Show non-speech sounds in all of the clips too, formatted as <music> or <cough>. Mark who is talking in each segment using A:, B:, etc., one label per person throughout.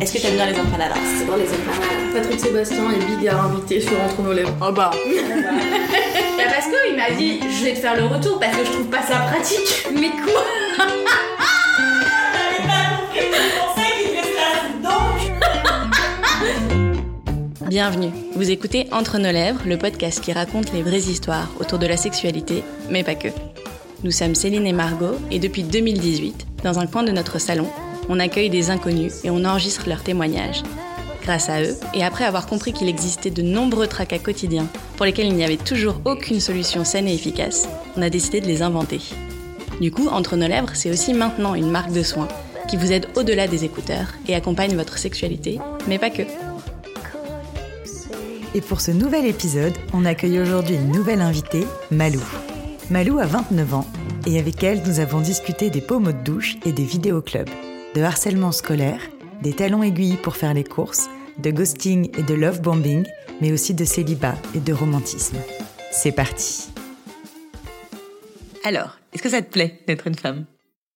A: Est-ce que t'aimes bien les empanadas
B: C'est bon les empanadas. Patrick Sébastien et Bigard invités sur Entre nos lèvres.
A: Oh bah.
B: bah parce qu'il m'a dit je vais te faire le retour parce que je trouve pas ça pratique. Mais quoi <laughs>
C: Bienvenue, vous écoutez Entre nos lèvres, le podcast qui raconte les vraies histoires autour de la sexualité, mais pas que. Nous sommes Céline et Margot et depuis 2018, dans un coin de notre salon, on accueille des inconnus et on enregistre leurs témoignages. Grâce à eux, et après avoir compris qu'il existait de nombreux tracas quotidiens pour lesquels il n'y avait toujours aucune solution saine et efficace, on a décidé de les inventer. Du coup, Entre nos lèvres, c'est aussi maintenant une marque de soins qui vous aide au-delà des écouteurs et accompagne votre sexualité, mais pas que.
D: Et pour ce nouvel épisode, on accueille aujourd'hui une nouvelle invitée, Malou. Malou a 29 ans et avec elle, nous avons discuté des pommeaux de douche et des vidéoclubs, de harcèlement scolaire, des talons aiguilles pour faire les courses, de ghosting et de love bombing, mais aussi de célibat et de romantisme. C'est parti. Alors, est-ce que ça te plaît d'être une femme?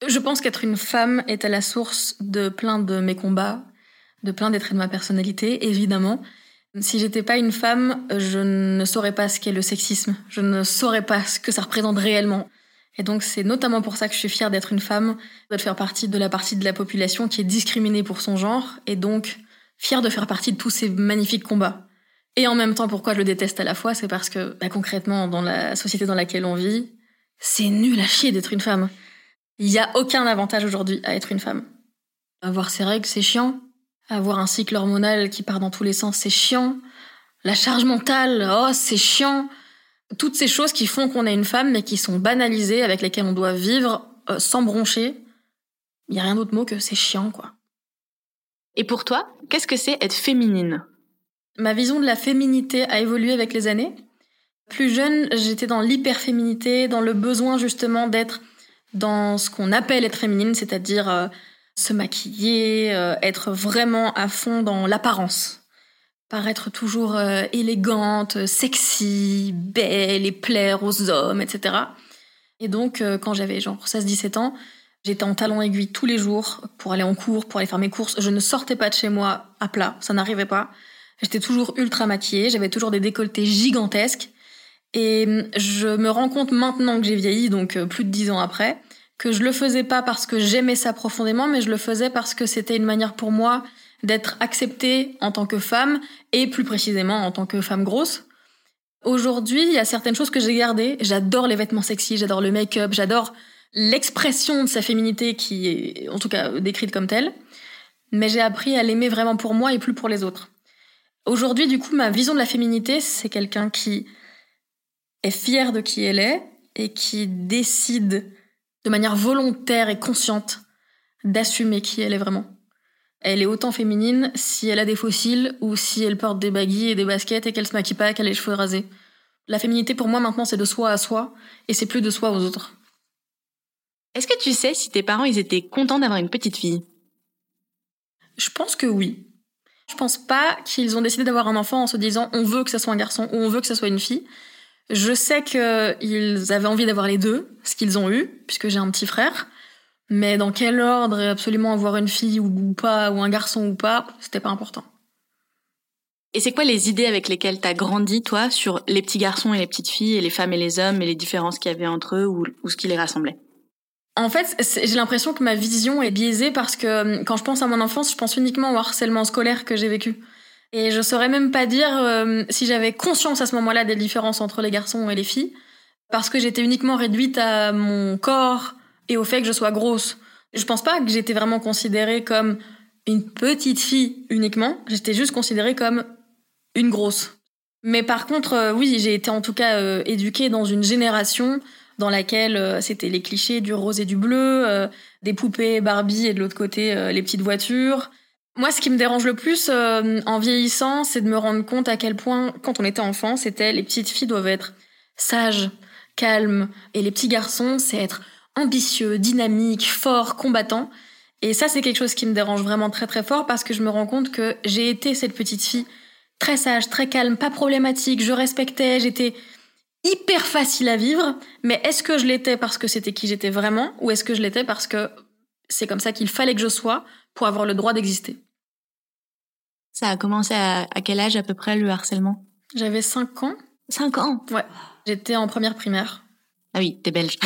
B: Je pense qu'être une femme est à la source de plein de mes combats, de plein des traits de ma personnalité, évidemment. Si j'étais pas une femme, je ne saurais pas ce qu'est le sexisme. Je ne saurais pas ce que ça représente réellement. Et donc c'est notamment pour ça que je suis fière d'être une femme, de faire partie de la partie de la population qui est discriminée pour son genre, et donc fière de faire partie de tous ces magnifiques combats. Et en même temps, pourquoi je le déteste à la fois, c'est parce que bah, concrètement, dans la société dans laquelle on vit, c'est nul à chier d'être une femme. Il n'y a aucun avantage aujourd'hui à être une femme. Avoir ses règles, c'est chiant. Avoir un cycle hormonal qui part dans tous les sens, c'est chiant. La charge mentale, oh, c'est chiant. Toutes ces choses qui font qu'on est une femme, mais qui sont banalisées, avec lesquelles on doit vivre euh, sans broncher. Il n'y a rien d'autre mot que c'est chiant, quoi.
C: Et pour toi, qu'est-ce que c'est être féminine?
B: Ma vision de la féminité a évolué avec les années. Plus jeune, j'étais dans l'hyperféminité, dans le besoin justement d'être dans ce qu'on appelle être féminine, c'est-à-dire euh, se maquiller, euh, être vraiment à fond dans l'apparence. Paraître toujours euh, élégante, sexy, belle et plaire aux hommes, etc. Et donc, euh, quand j'avais genre 16-17 ans, j'étais en talons aiguilles tous les jours pour aller en cours, pour aller faire mes courses. Je ne sortais pas de chez moi à plat, ça n'arrivait pas. J'étais toujours ultra maquillée, j'avais toujours des décolletés gigantesques. Et hum, je me rends compte maintenant que j'ai vieilli, donc plus de 10 ans après, que je le faisais pas parce que j'aimais ça profondément, mais je le faisais parce que c'était une manière pour moi d'être acceptée en tant que femme et plus précisément en tant que femme grosse. Aujourd'hui, il y a certaines choses que j'ai gardées. J'adore les vêtements sexy, j'adore le make-up, j'adore l'expression de sa féminité qui est en tout cas décrite comme telle. Mais j'ai appris à l'aimer vraiment pour moi et plus pour les autres. Aujourd'hui, du coup, ma vision de la féminité, c'est quelqu'un qui est fier de qui elle est et qui décide de manière volontaire et consciente d'assumer qui elle est vraiment. Elle est autant féminine si elle a des fossiles ou si elle porte des baguilles et des baskets et qu'elle se maquille pas, qu'elle a les cheveux rasés. La féminité pour moi maintenant c'est de soi à soi et c'est plus de soi aux autres.
C: Est-ce que tu sais si tes parents ils étaient contents d'avoir une petite fille?
B: Je pense que oui. Je pense pas qu'ils ont décidé d'avoir un enfant en se disant on veut que ça soit un garçon ou on veut que ça soit une fille. Je sais qu'ils avaient envie d'avoir les deux, ce qu'ils ont eu, puisque j'ai un petit frère. Mais dans quel ordre et absolument avoir une fille ou pas, ou un garçon ou pas, c'était pas important.
C: Et c'est quoi les idées avec lesquelles t'as grandi, toi, sur les petits garçons et les petites filles, et les femmes et les hommes, et les différences qu'il y avait entre eux, ou, ou ce qui les rassemblait?
B: En fait, j'ai l'impression que ma vision est biaisée parce que quand je pense à mon enfance, je pense uniquement au harcèlement scolaire que j'ai vécu. Et je saurais même pas dire euh, si j'avais conscience à ce moment-là des différences entre les garçons et les filles, parce que j'étais uniquement réduite à mon corps et au fait que je sois grosse. Je pense pas que j'étais vraiment considérée comme une petite fille uniquement, j'étais juste considérée comme une grosse. Mais par contre, euh, oui, j'ai été en tout cas euh, éduquée dans une génération dans laquelle c'était les clichés du rose et du bleu, des poupées Barbie et de l'autre côté les petites voitures. Moi, ce qui me dérange le plus euh, en vieillissant, c'est de me rendre compte à quel point, quand on était enfant, c'était les petites filles doivent être sages, calmes, et les petits garçons, c'est être ambitieux, dynamique, fort, combattant. Et ça, c'est quelque chose qui me dérange vraiment très très fort parce que je me rends compte que j'ai été cette petite fille très sage, très calme, pas problématique, je respectais, j'étais hyper facile à vivre, mais est-ce que je l'étais parce que c'était qui j'étais vraiment ou est-ce que je l'étais parce que c'est comme ça qu'il fallait que je sois pour avoir le droit d'exister?
C: Ça a commencé à, à quel âge à peu près le harcèlement?
B: J'avais 5 ans.
C: 5 ans?
B: Ouais. J'étais en première primaire.
C: Ah oui, t'es belge.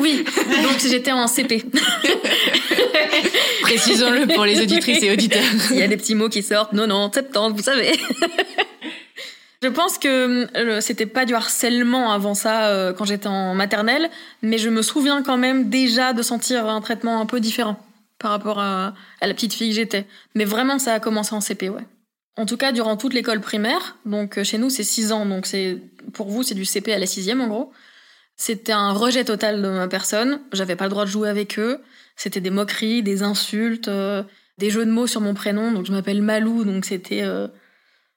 B: Oui, <laughs> donc j'étais en CP. <laughs>
C: Précisons-le pour les auditrices et auditeurs.
B: Il y a des petits mots qui sortent. Non, non, 70, vous savez. Je pense que euh, c'était pas du harcèlement avant ça euh, quand j'étais en maternelle, mais je me souviens quand même déjà de sentir un traitement un peu différent par rapport à, à la petite fille que j'étais. Mais vraiment, ça a commencé en CP, ouais. En tout cas, durant toute l'école primaire, donc euh, chez nous c'est 6 ans, donc c'est pour vous c'est du CP à la sixième en gros. C'était un rejet total de ma personne. J'avais pas le droit de jouer avec eux. C'était des moqueries, des insultes, euh, des jeux de mots sur mon prénom. Donc je m'appelle Malou, donc c'était euh,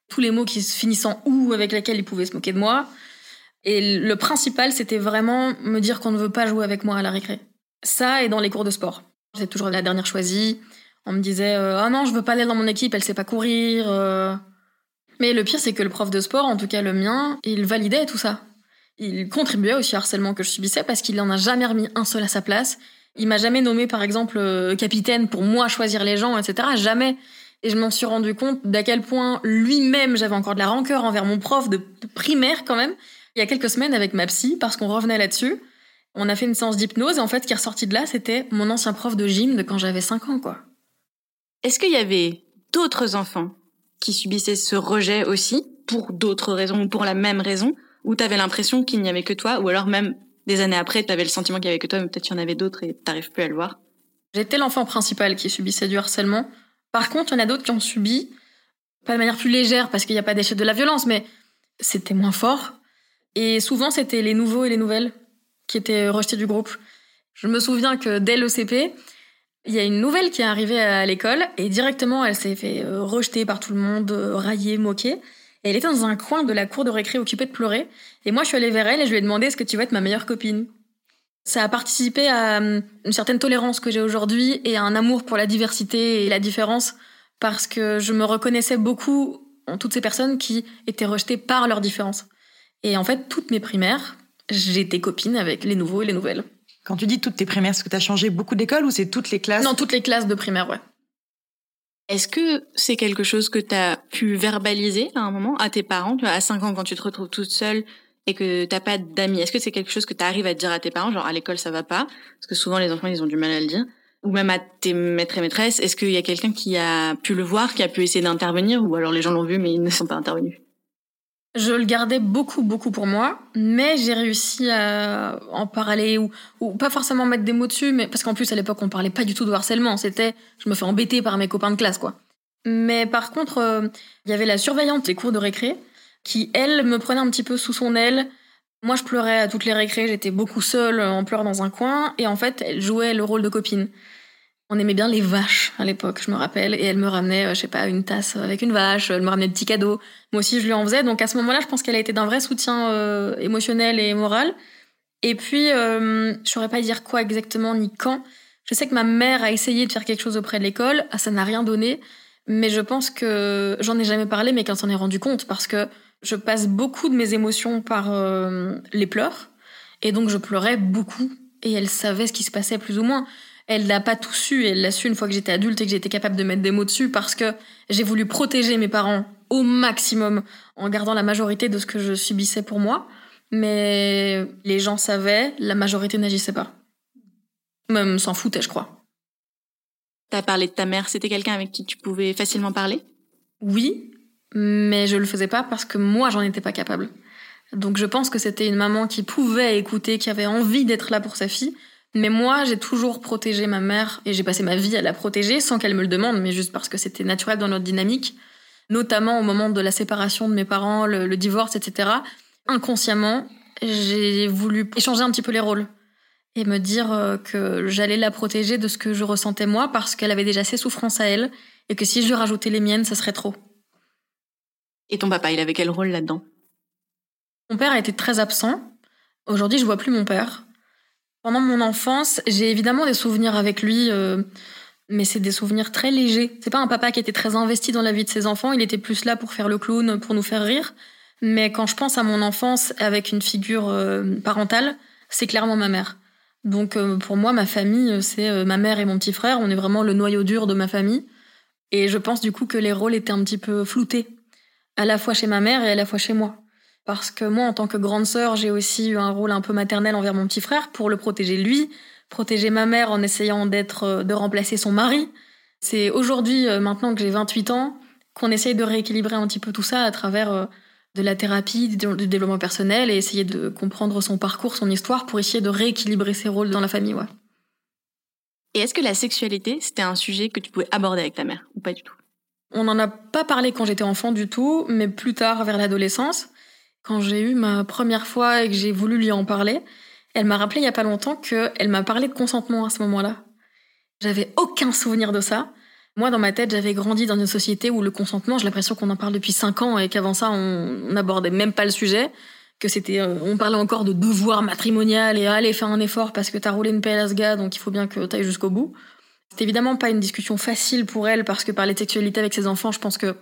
B: tous les mots qui se finissent en ou avec lesquels ils pouvaient se moquer de moi. Et le principal, c'était vraiment me dire qu'on ne veut pas jouer avec moi à la récré. Ça et dans les cours de sport. J'étais toujours la dernière choisie. On me disait euh, ah non, je veux pas aller dans mon équipe, elle sait pas courir. Mais le pire, c'est que le prof de sport, en tout cas le mien, il validait tout ça. Il contribuait aussi au harcèlement que je subissais parce qu'il en a jamais remis un seul à sa place. Il m'a jamais nommé, par exemple, euh, capitaine pour moi choisir les gens, etc. Jamais. Et je m'en suis rendu compte d'à quel point lui-même j'avais encore de la rancœur envers mon prof de, primaire quand même. Il y a quelques semaines avec ma psy, parce qu'on revenait là-dessus, on a fait une séance d'hypnose et en fait, qui est ressorti de là, c'était mon ancien prof de gym de quand j'avais 5 ans, quoi.
C: Est-ce qu'il y avait d'autres enfants qui subissaient ce rejet aussi pour d'autres raisons ou pour la même raison? Ou t'avais l'impression qu'il n'y avait que toi ou alors même des années après t'avais le sentiment qu'il y avait que toi mais peut-être qu'il y en avait d'autres et t'arrives plus à le voir
B: J'étais l'enfant principal qui subissait du harcèlement. Par contre, il y en a d'autres qui ont subi, pas de manière plus légère parce qu'il n'y a pas d'échelle de la violence, mais c'était moins fort. Et souvent, c'était les nouveaux et les nouvelles qui étaient rejetés du groupe. Je me souviens que dès le CP, il y a une nouvelle qui est arrivée à l'école et directement, elle s'est fait euh, rejeter par tout le monde, euh, railler, moquer. Et elle était dans un coin de la cour de récré occupée de pleurer. Et moi, je suis allée vers elle et je lui ai demandé est-ce que tu veux être ma meilleure copine Ça a participé à euh, une certaine tolérance que j'ai aujourd'hui et à un amour pour la diversité et la différence parce que je me reconnaissais beaucoup en toutes ces personnes qui étaient rejetées par leur différence. Et en fait, toutes mes primaires, j'étais copine avec les nouveaux et les nouvelles.
D: Quand tu dis toutes tes primaires, est-ce que tu as changé beaucoup d'écoles ou c'est toutes les classes?
B: Non, toutes les classes de primaire, ouais.
C: Est-ce que c'est quelque chose que t'as pu verbaliser à un moment à tes parents, tu vois, à 5 ans quand tu te retrouves toute seule et que t'as pas d'amis? Est-ce que c'est quelque chose que t'arrives à dire à tes parents, genre à l'école ça va pas? Parce que souvent les enfants ils ont du mal à le dire. Ou même à tes maîtres et maîtresses, est-ce qu'il y a quelqu'un qui a pu le voir, qui a pu essayer d'intervenir? Ou alors les gens l'ont vu mais ils ne sont pas intervenus?
B: Je le gardais beaucoup, beaucoup pour moi, mais j'ai réussi à en parler ou, pas forcément mettre des mots dessus, mais parce qu'en plus à l'époque on parlait pas du tout de harcèlement, c'était je me fais embêter par mes copains de classe quoi. Mais par contre, euh, il y avait la surveillante des cours de récré qui elle me prenait un petit peu sous son aile. Moi je pleurais à toutes les récrés, j'étais beaucoup seule en pleurs dans un coin et en fait elle jouait le rôle de copine. On aimait bien les vaches à l'époque, je me rappelle, et elle me ramenait, euh, je sais pas, une tasse avec une vache, elle me ramenait des petits cadeaux. Moi aussi, je lui en faisais. Donc à ce moment-là, je pense qu'elle a été d'un vrai soutien euh, émotionnel et moral. Et puis, euh, je saurais pas dire quoi exactement ni quand. Je sais que ma mère a essayé de faire quelque chose auprès de l'école, ah, ça n'a rien donné. Mais je pense que j'en ai jamais parlé, mais qu'elle s'en est rendu compte parce que je passe beaucoup de mes émotions par euh, les pleurs, et donc je pleurais beaucoup. Et elle savait ce qui se passait plus ou moins. Elle n'a pas tout su, elle l'a su une fois que j'étais adulte et que j'étais capable de mettre des mots dessus parce que j'ai voulu protéger mes parents au maximum en gardant la majorité de ce que je subissais pour moi. Mais les gens savaient, la majorité n'agissait pas. Même s'en foutait, je crois.
C: T'as parlé de ta mère, c'était quelqu'un avec qui tu pouvais facilement parler?
B: Oui, mais je le faisais pas parce que moi, j'en étais pas capable. Donc je pense que c'était une maman qui pouvait écouter, qui avait envie d'être là pour sa fille. Mais moi, j'ai toujours protégé ma mère et j'ai passé ma vie à la protéger sans qu'elle me le demande, mais juste parce que c'était naturel dans notre dynamique, notamment au moment de la séparation de mes parents, le, le divorce, etc. Inconsciemment, j'ai voulu échanger un petit peu les rôles et me dire euh, que j'allais la protéger de ce que je ressentais moi parce qu'elle avait déjà ses souffrances à elle et que si je lui rajoutais les miennes, ça serait trop.
C: Et ton papa, il avait quel rôle là-dedans?
B: Mon père a été très absent. Aujourd'hui, je vois plus mon père. Pendant mon enfance, j'ai évidemment des souvenirs avec lui, euh, mais c'est des souvenirs très légers. C'est pas un papa qui était très investi dans la vie de ses enfants, il était plus là pour faire le clown, pour nous faire rire. Mais quand je pense à mon enfance avec une figure euh, parentale, c'est clairement ma mère. Donc euh, pour moi, ma famille, c'est euh, ma mère et mon petit frère. On est vraiment le noyau dur de ma famille. Et je pense du coup que les rôles étaient un petit peu floutés, à la fois chez ma mère et à la fois chez moi. Parce que moi, en tant que grande sœur, j'ai aussi eu un rôle un peu maternel envers mon petit frère pour le protéger lui, protéger ma mère en essayant d'être, euh, de remplacer son mari. C'est aujourd'hui, euh, maintenant que j'ai 28 ans, qu'on essaye de rééquilibrer un petit peu tout ça à travers euh, de la thérapie, du développement personnel et essayer de comprendre son parcours, son histoire pour essayer de rééquilibrer ses rôles dans la famille, ouais.
C: Et est-ce que la sexualité, c'était un sujet que tu pouvais aborder avec ta mère ou pas du tout?
B: On n'en a pas parlé quand j'étais enfant du tout, mais plus tard, vers l'adolescence, quand j'ai eu ma première fois et que j'ai voulu lui en parler, elle m'a rappelé il y a pas longtemps qu'elle m'a parlé de consentement à ce moment-là. J'avais aucun souvenir de ça. Moi, dans ma tête, j'avais grandi dans une société où le consentement, j'ai l'impression qu'on en parle depuis cinq ans et qu'avant ça, on n'abordait même pas le sujet que c'était, euh, on parlait encore de devoir matrimonial et allez faire un effort parce que t'as roulé une pelle à ce gars, donc il faut bien que t'ailles jusqu'au bout. C'est évidemment pas une discussion facile pour elle parce que parler de sexualité avec ses enfants, je pense que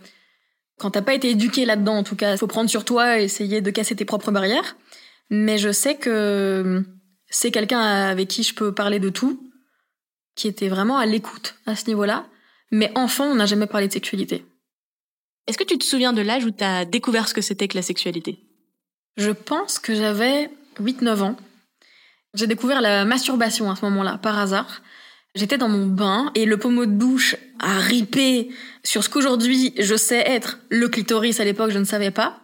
B: quand t'as pas été éduqué là-dedans, en tout cas, faut prendre sur toi et essayer de casser tes propres barrières. Mais je sais que c'est quelqu'un avec qui je peux parler de tout, qui était vraiment à l'écoute à ce niveau-là. Mais enfant, on n'a jamais parlé de sexualité.
C: Est-ce que tu te souviens de l'âge où t'as découvert ce que c'était que la sexualité?
B: Je pense que j'avais 8-9 ans. J'ai découvert la masturbation à ce moment-là, par hasard. J'étais dans mon bain et le pommeau de douche a ripé sur ce qu'aujourd'hui je sais être le clitoris à l'époque, je ne savais pas.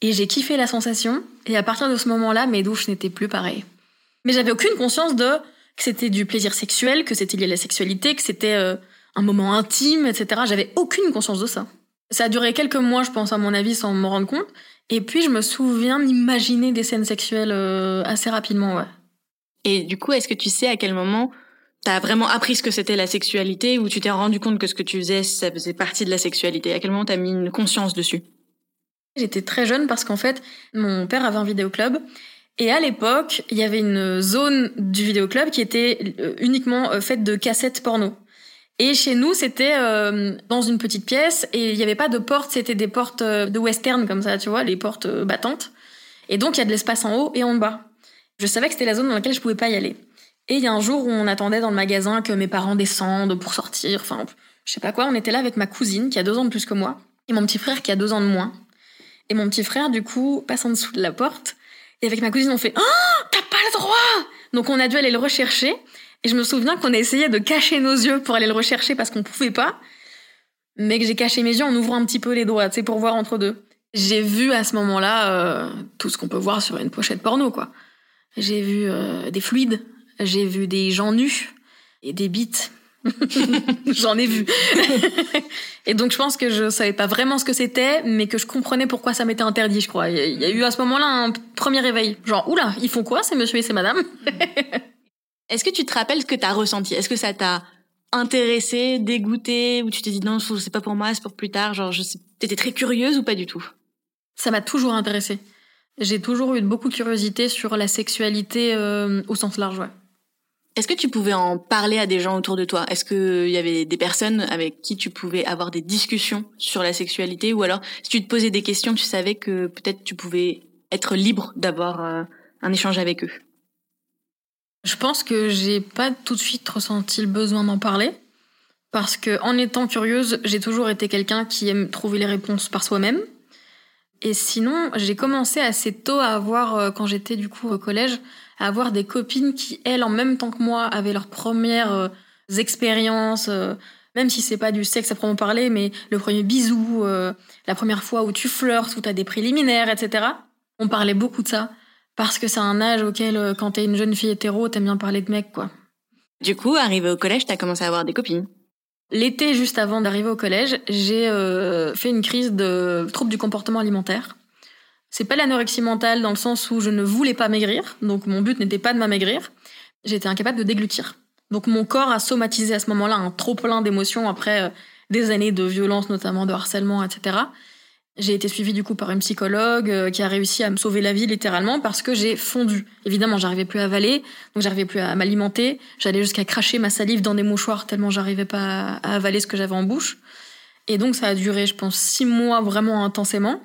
B: Et j'ai kiffé la sensation. Et à partir de ce moment-là, mes douches n'étaient plus pareilles. Mais j'avais aucune conscience de que c'était du plaisir sexuel, que c'était lié à la sexualité, que c'était euh, un moment intime, etc. J'avais aucune conscience de ça. Ça a duré quelques mois, je pense, à mon avis, sans me rendre compte. Et puis, je me souviens d'imaginer des scènes sexuelles euh, assez rapidement, ouais.
C: Et du coup, est-ce que tu sais à quel moment t'as vraiment appris ce que c'était la sexualité ou tu t'es rendu compte que ce que tu faisais, ça faisait partie de la sexualité? À quel moment t'as mis une conscience dessus?
B: J'étais très jeune parce qu'en fait, mon père avait un vidéoclub. Et à l'époque, il y avait une zone du vidéoclub qui était euh, uniquement euh, faite de cassettes porno. Et chez nous, c'était euh, dans une petite pièce et il n'y avait pas de porte, c'était des portes de western comme ça, tu vois, les portes battantes. Et donc il y a de l'espace en haut et en bas. Je savais que c'était la zone dans laquelle je pouvais pas y aller. Et il y a un jour où on attendait dans le magasin que mes parents descendent pour sortir, enfin, je sais pas quoi, on était là avec ma cousine qui a deux ans de plus que moi et mon petit frère qui a deux ans de moins. Et mon petit frère, du coup, passe en dessous de la porte et avec ma cousine, on fait « Oh, t'as pas le droit !» Donc on a dû aller le rechercher et je me souviens qu'on a essayé de cacher nos yeux pour aller le rechercher parce qu'on pouvait pas, mais que j'ai caché mes yeux en ouvrant un petit peu les doigts, tu sais, pour voir entre deux. J'ai vu à ce moment-là euh, tout ce qu'on peut voir sur une pochette porno, quoi. J'ai vu euh, des fluides, j'ai vu des gens nus et des bites. <laughs> J'en ai vu. <laughs> et donc je pense que je savais pas vraiment ce que c'était, mais que je comprenais pourquoi ça m'était interdit, je crois. Il y a eu à ce moment-là un premier réveil. Genre, oula, ils font quoi ces monsieur et ces madame? <laughs>
C: Est-ce que tu te rappelles ce que tu as ressenti? Est-ce que ça t'a intéressé, dégoûté, ou tu t'es dit non, c'est pas pour moi, c'est pour plus tard? Genre, je sais, t'étais très curieuse ou pas du tout?
B: Ça m'a toujours intéressée. J'ai toujours eu beaucoup de curiosité sur la sexualité euh, au sens large, ouais.
C: Est-ce que tu pouvais en parler à des gens autour de toi? Est-ce qu'il y avait des personnes avec qui tu pouvais avoir des discussions sur la sexualité? Ou alors, si tu te posais des questions, tu savais que peut-être tu pouvais être libre d'avoir euh, un échange avec eux?
B: Je pense que j'ai pas tout de suite ressenti le besoin d'en parler. Parce que, en étant curieuse, j'ai toujours été quelqu'un qui aime trouver les réponses par soi-même. Et sinon, j'ai commencé assez tôt à avoir, euh, quand j'étais du coup au collège, à avoir des copines qui, elles, en même temps que moi, avaient leurs premières euh, expériences, euh, même si c'est pas du sexe à proprement parler, mais le premier bisou, la première fois où tu flirtes, où t'as des préliminaires, etc. On parlait beaucoup de ça. Parce que c'est un âge auquel, euh, quand t'es une jeune fille hétéro, t'aimes bien parler de mecs, quoi.
C: Du coup, arrivé au collège, t'as commencé à avoir des copines.
B: L'été, juste avant d'arriver au collège, j'ai euh, fait une crise de trouble du comportement alimentaire. C'est pas l'anorexie mentale dans le sens où je ne voulais pas maigrir, donc mon but n'était pas de m'amaigrir. J'étais incapable de déglutir. Donc mon corps a somatisé à ce moment-là un trop plein d'émotions après euh, des années de violence, notamment de harcèlement, etc. J'ai été suivie du coup par une psychologue euh, qui a réussi à me sauver la vie littéralement parce que j'ai fondu. Évidemment, j'arrivais plus à avaler, donc j'arrivais plus à m'alimenter. J'allais jusqu'à cracher ma salive dans des mouchoirs tellement j'arrivais pas à avaler ce que j'avais en bouche. Et donc ça a duré, je pense, six mois vraiment intensément.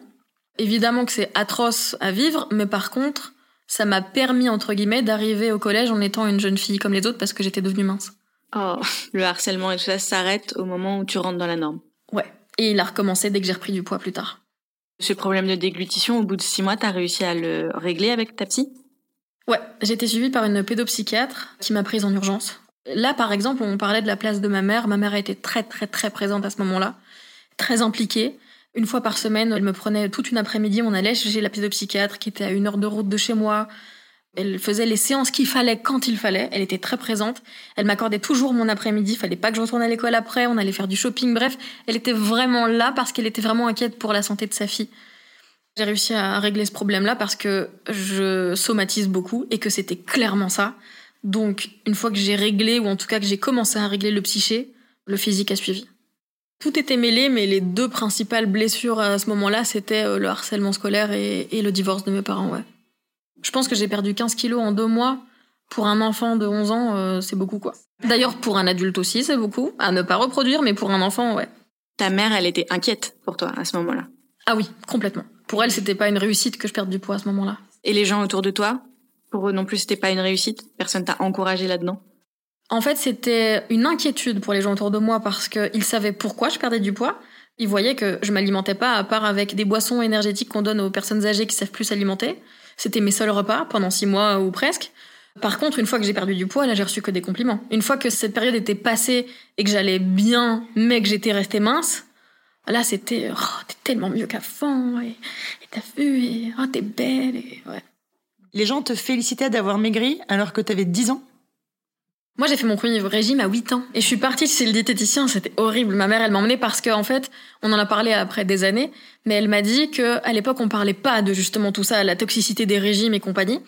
B: Évidemment que c'est atroce à vivre, mais par contre, ça m'a permis entre guillemets d'arriver au collège en étant une jeune fille comme les autres parce que j'étais devenue mince.
C: Oh, le harcèlement et tout ça s'arrête au moment où tu rentres dans la norme.
B: Ouais. Et il a recommencé dès que j'ai repris du poids plus tard.
C: Ce problème de déglutition, au bout de six mois, t'as réussi à le régler avec ta psy?
B: Ouais, j'ai été suivie par une pédopsychiatre qui m'a prise en urgence. Là, par exemple, on parlait de la place de ma mère. Ma mère a été très, très, très présente à ce moment-là, très impliquée. Une fois par semaine, elle me prenait toute une après-midi, on allait chez la pédopsychiatre qui était à une heure de route de chez moi. Elle faisait les séances qu'il fallait quand il fallait. Elle était très présente. Elle m'accordait toujours mon après-midi. Fallait pas que je retourne à l'école après. On allait faire du shopping. Bref, elle était vraiment là parce qu'elle était vraiment inquiète pour la santé de sa fille. J'ai réussi à régler ce problème-là parce que je somatise beaucoup et que c'était clairement ça. Donc, une fois que j'ai réglé, ou en tout cas que j'ai commencé à régler le psyché, le physique a suivi. Tout était mêlé, mais les deux principales blessures à ce moment-là, c'était euh, le harcèlement scolaire et, le divorce de mes parents, ouais. Je pense que j'ai perdu 15 kilos en deux mois. Pour un enfant de 11 ans, euh, c'est beaucoup, quoi. D'ailleurs, pour un adulte aussi, c'est beaucoup. À ne pas reproduire, mais pour un enfant, ouais.
C: Ta mère, elle était inquiète pour toi à ce moment-là
B: Ah oui, complètement. Pour elle, c'était pas une réussite que je perde du poids à ce moment-là.
C: Et les gens autour de toi Pour eux non plus, c'était pas une réussite? Personne t'a encouragé là-dedans?
B: En fait, c'était une inquiétude pour les gens autour de moi parce qu'ils savaient pourquoi je perdais du poids. Ils voyaient que je m'alimentais pas à part avec des boissons énergétiques qu'on donne aux personnes âgées qui savent plus s'alimenter. C'était mes seuls repas pendant six mois ou presque. Par contre, une fois que j'ai perdu du poids, là, j'ai reçu que des compliments. Une fois que cette période était passée et que j'allais bien, mais que j'étais restée mince, Là, c'était oh, t'es tellement mieux qu'avant, et t'as vu, et oh, t'es belle, et ouais.
D: Les gens te félicitaient d'avoir maigri alors que t'avais 10 ans
B: Moi, j'ai fait mon premier régime à 8 ans. Et je suis partie chez le diététicien, c'était horrible. Ma mère, elle m'a emmenée parce qu'en en fait, on en a parlé après des années, mais elle m'a dit que à l'époque, on parlait pas de justement tout ça, la toxicité des régimes et compagnie.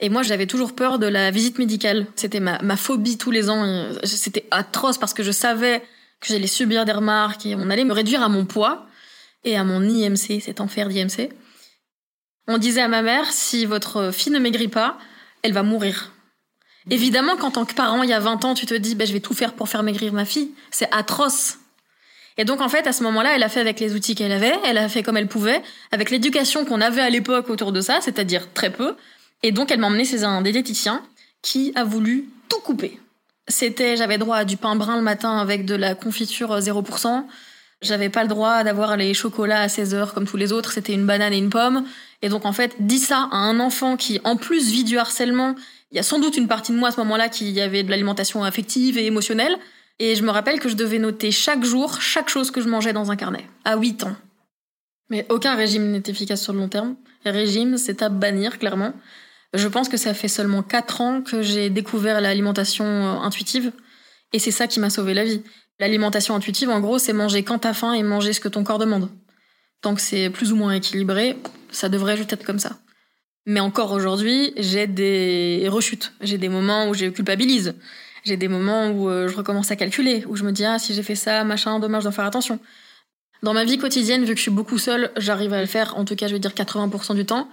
B: Et moi, j'avais toujours peur de la visite médicale. C'était ma, ma phobie tous les ans. C'était atroce parce que je savais que j'allais subir des remarques et on allait me réduire à mon poids et à mon IMC, cet enfer d'IMC. On disait à ma mère, si votre fille ne maigrit pas, elle va mourir. Évidemment qu'en tant que parent, il y a 20 ans, tu te dis, ben, je vais tout faire pour faire maigrir ma fille. C'est atroce. Et donc, en fait, à ce moment-là, elle a fait avec les outils qu'elle avait, elle a fait comme elle pouvait, avec l'éducation qu'on avait à l'époque autour de ça, c'est-à-dire très peu. Et donc, elle m'a emmené chez un diététicien qui a voulu tout couper. C'était, j'avais droit à du pain brun le matin avec de la confiture 0%. J'avais pas le droit d'avoir les chocolats à 16 heures comme tous les autres. C'était une banane et une pomme. Et donc, en fait, dis ça à un enfant qui, en plus, vit du harcèlement. Il y a sans doute une partie de moi à ce moment-là qui avait de l'alimentation affective et émotionnelle. Et je me rappelle que je devais noter chaque jour, chaque chose que je mangeais dans un carnet. À 8 ans. Mais aucun régime n'est efficace sur le long terme. Régime, c'est à bannir, clairement. Je pense que ça fait seulement 4 ans que j'ai découvert l'alimentation euh, intuitive et c'est ça qui m'a sauvé la vie. L'alimentation intuitive, en gros, c'est manger quand t'as faim et manger ce que ton corps demande. Tant que c'est plus ou moins équilibré, ça devrait juste être comme ça. Mais encore aujourd'hui, j'ai des rechutes. J'ai des moments où je culpabilise. J'ai des moments où euh, je recommence à calculer, où je me dis, ah, si j'ai fait ça, machin, dommage, dois faire attention. Dans ma vie quotidienne, vu que je suis beaucoup seule, j'arrive à le faire, en tout cas, je vais dire 80% du temps.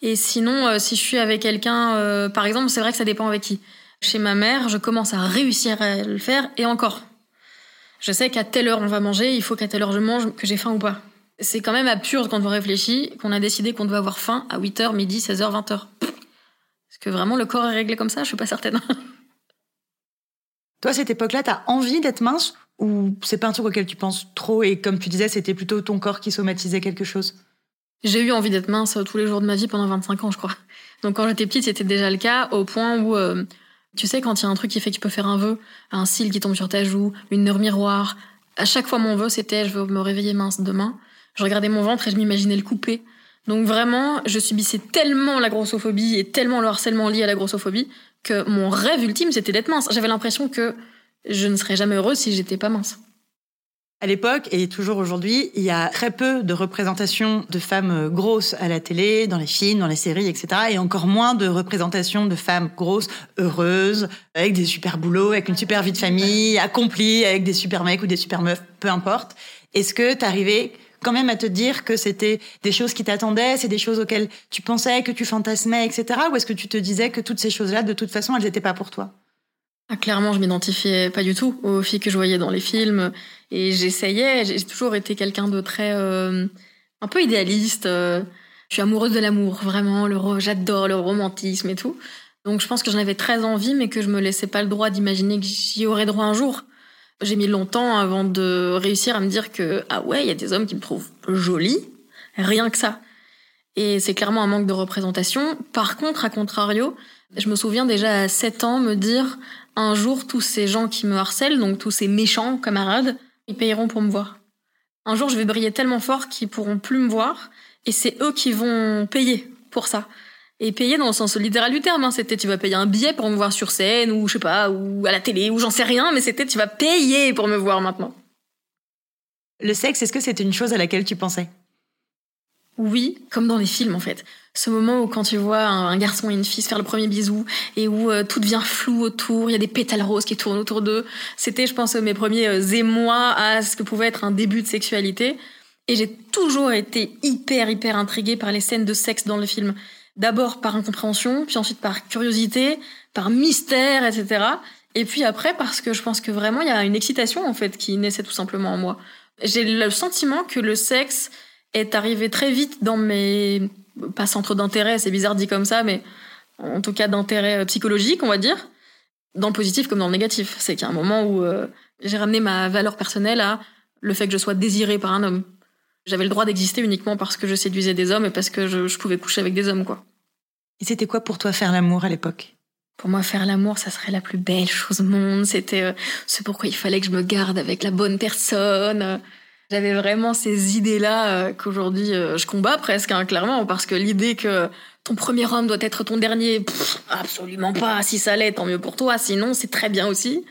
B: Et sinon, euh, si je suis avec quelqu'un, euh, par exemple, c'est vrai que ça dépend avec qui. Chez ma mère, je commence à réussir à le faire, et encore. Je sais qu'à telle heure on va manger, il faut qu'à telle heure je mange, que j'ai faim ou pas. C'est quand même absurde quand on réfléchit qu'on a décidé qu'on doit avoir faim à 8h, midi, 16h, 20h. Est-ce que vraiment le corps est réglé comme ça? Je suis pas certaine.
D: Toi, cette époque-là, t'as envie d'être mince ou c'est pas un truc auquel tu penses trop et comme tu disais, c'était plutôt ton corps qui somatisait quelque chose?
B: J'ai eu envie d'être mince tous les jours de ma vie pendant 25 ans, je crois. Donc quand j'étais petite, c'était déjà le cas, au point où, euh, tu sais, quand il y a un truc qui fait que tu peux faire un vœu, un cil qui tombe sur ta joue, une heure miroir, à chaque fois mon vœu, c'était je veux me réveiller mince demain. Je regardais mon ventre et je m'imaginais le couper. Donc vraiment, je subissais tellement la grossophobie et tellement le harcèlement lié à la grossophobie que mon rêve ultime, c'était d'être mince. J'avais l'impression que je ne serais jamais heureuse si j'étais pas mince.
D: À l'époque, et toujours aujourd'hui, il y a très peu de représentation de femmes grosses à la télé, dans les films, dans les séries, etc. Et encore moins de représentation de femmes grosses, heureuses, avec des super boulots, avec une super vie de famille, accomplies, avec des super mecs ou des super meufs, peu importe. Est-ce que t'arrivais quand même à te dire que c'était des choses qui t'attendaient, c'est des choses auxquelles tu pensais, que tu fantasmais, etc. Ou est-ce que tu te disais que toutes ces choses-là, de toute façon, elles n'étaient pas pour toi?
B: Ah, clairement, je m'identifiais pas du tout aux filles que je voyais dans les films. Et j'essayais, j'ai toujours été quelqu'un de très... Euh, un peu idéaliste. Euh. je suis amoureuse de l'amour, vraiment. J'adore le romantisme et tout. Donc je pense que j'en avais très envie, mais que je me laissais pas le droit d'imaginer que j'y aurais droit un jour. J'ai mis longtemps avant de réussir à me dire que, ah ouais, il y a des hommes qui me trouvent jolie, rien que ça. Et c'est clairement un manque de représentation. Par contre, à contrario, je me souviens déjà à 7 ans me dire, un jour, tous ces gens qui me harcèlent, donc tous ces méchants camarades, ils payeront pour me voir. Un jour, je vais briller tellement fort qu'ils pourront plus me voir, et c'est eux qui vont payer pour ça. Et payer dans le sens littéral du terme, hein. c'était tu vas payer un billet pour me voir sur scène, ou je sais pas, ou à la télé, ou j'en sais rien, mais c'était tu vas payer pour me voir maintenant.
D: Le sexe, est-ce que c'était une chose à laquelle tu pensais?
B: Oui, comme dans les films en fait. Ce moment où quand tu vois un, garçon et une fille se faire le premier bisou et où euh, tout devient flou autour, il y a des pétales roses qui tournent autour d'eux. C'était, je pense, mes premiers euh, émois à ce que pouvait être un début de sexualité. Et j'ai toujours été hyper, hyper intriguée par les scènes de sexe dans le film. D'abord par incompréhension, puis ensuite par curiosité, par mystère, etc. Et puis après parce que je pense que vraiment il y a une excitation en fait qui naissait tout simplement en moi. J'ai le sentiment que le sexe est arrivé très vite dans mes pas centres d'intérêt, c'est bizarre dit comme ça, mais en tout cas d'intérêt euh, psychologique, on va dire, dans le positif comme dans le négatif. C'est qu'il y a un moment où euh, j'ai ramené ma valeur personnelle à le fait que je sois désirée par un homme. J'avais le droit d'exister uniquement parce que je séduisais des hommes et parce que je, pouvais coucher avec des hommes, quoi.
D: Et c'était quoi pour toi faire l'amour à l'époque?
B: Pour moi, faire l'amour, ça serait la plus belle chose au monde. C'était euh, ce pourquoi il fallait que je me garde avec la bonne personne. J'avais vraiment ces idées-là euh, qu'aujourd'hui euh, je combats presque, hein, clairement, parce que l'idée que ton premier homme doit être ton dernier, absolument pas. Si ça l'est, tant mieux pour toi. Sinon, c'est très bien aussi.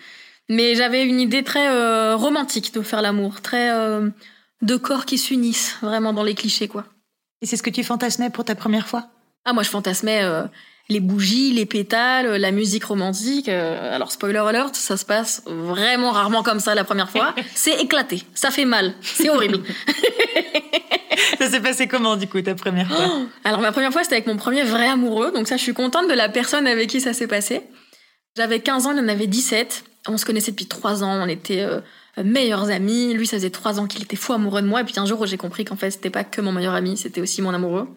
B: Mais j'avais une idée très romantique de faire l'amour, très de corps qui s'unissent, vraiment dans les clichés, quoi.
D: Et c'est ce que tu fantasmais pour ta première fois?
B: Ah, moi, je fantasmais les bougies, les pétales, la musique romantique. Euh, alors spoiler alert, ça se passe vraiment rarement comme ça la première fois. <laughs> C'est éclaté, ça fait mal, c'est horrible. <laughs>
D: ça s'est passé comment du coup ta première fois? Oh
B: Alors ma première fois c'était avec mon premier vrai amoureux, donc ça je suis contente de la personne avec qui ça s'est passé. J'avais 15 ans, il en avait 17. On se connaissait depuis 3 ans, on était euh, meilleurs amis. Lui ça faisait 3 ans qu'il était fou amoureux de moi et puis un jour j'ai compris qu'en fait c'était pas que mon meilleur ami, c'était aussi mon amoureux.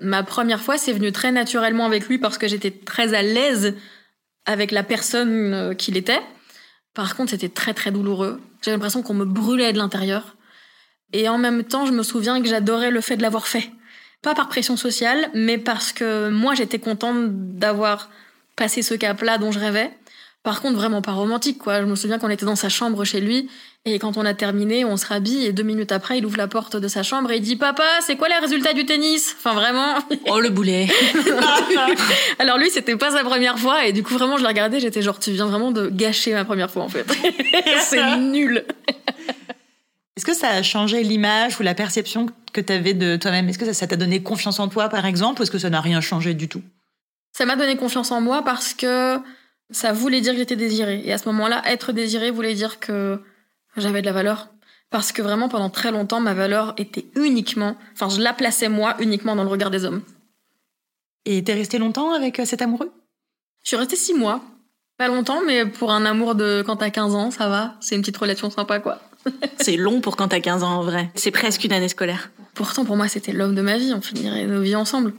B: Ma première fois, c'est venu très naturellement avec lui parce que j'étais très à l'aise avec la personne euh, qu'il était. Par contre, c'était très très douloureux. J'avais l'impression qu'on me brûlait de l'intérieur. Et en même temps, je me souviens que j'adorais le fait de l'avoir fait. Pas par pression sociale, mais parce que moi, j'étais contente d'avoir passé ce cap-là dont je rêvais. Par contre, vraiment pas romantique, quoi. Je me souviens qu'on était dans sa chambre chez lui, et quand on a terminé, on se rhabille, et deux minutes après, il ouvre la porte de sa chambre et il dit Papa, c'est quoi les résultats du tennis? Enfin, vraiment. <laughs>
C: Oh, le boulet <laughs>
B: Alors lui, c'était pas sa première fois, et du coup, vraiment, je l'ai regardé, j'étais genre, tu viens vraiment de gâcher ma première fois, en fait. <laughs> c'est nul
D: Est-ce que ça a changé l'image ou la perception que tu avais de toi-même? Est-ce que ça t'a donné confiance en toi, par exemple, ou est-ce que ça n'a rien changé du tout?
B: Ça m'a donné confiance en moi parce que ça voulait dire que j'étais désirée. Et à ce moment-là, être désirée voulait dire que j'avais de la valeur. Parce que vraiment, pendant très longtemps, ma valeur était uniquement, enfin, je la plaçais moi uniquement dans le regard des hommes.
D: Et t'es restée longtemps avec euh, cet amoureux?
B: Je suis restée six mois. Pas longtemps, mais pour un amour de quand t'as 15 ans, ça va. C'est une petite relation sympa, quoi. <laughs>
C: c'est long pour quand t'as 15 ans, en vrai. C'est presque une année scolaire.
B: Pourtant, pour moi, c'était l'homme de ma vie. On finirait nos vies ensemble.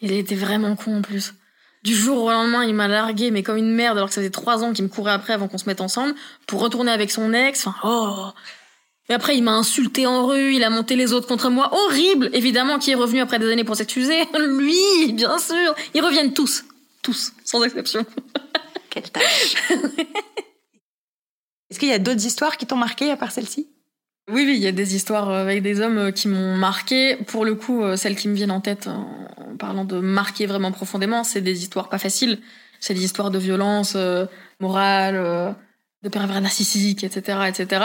B: Il était vraiment con, en plus. Du jour au lendemain, il m'a largué, mais comme une merde, alors que ça faisait trois ans qu'il me courait après avant qu'on se mette ensemble, pour retourner avec son ex. Enfin, oh Et après, il m'a insulté en rue, il a monté les autres contre moi. Horrible Évidemment, qui est revenu après des années pour s'excuser <laughs> Lui, bien sûr Ils reviennent tous. Tous, sans exception.
C: Quelle tâche <laughs>
D: Est-ce qu'il y a d'autres histoires qui t'ont marqué à part celle-ci?
B: Oui, oui, il y a des histoires euh, avec des hommes euh, qui m'ont marqué. Pour le coup, euh, celles qui me viennent en tête en parlant de marquer vraiment profondément, c'est des histoires pas faciles. C'est des histoires de violence morale, de pervers narcissiques, etc., etc.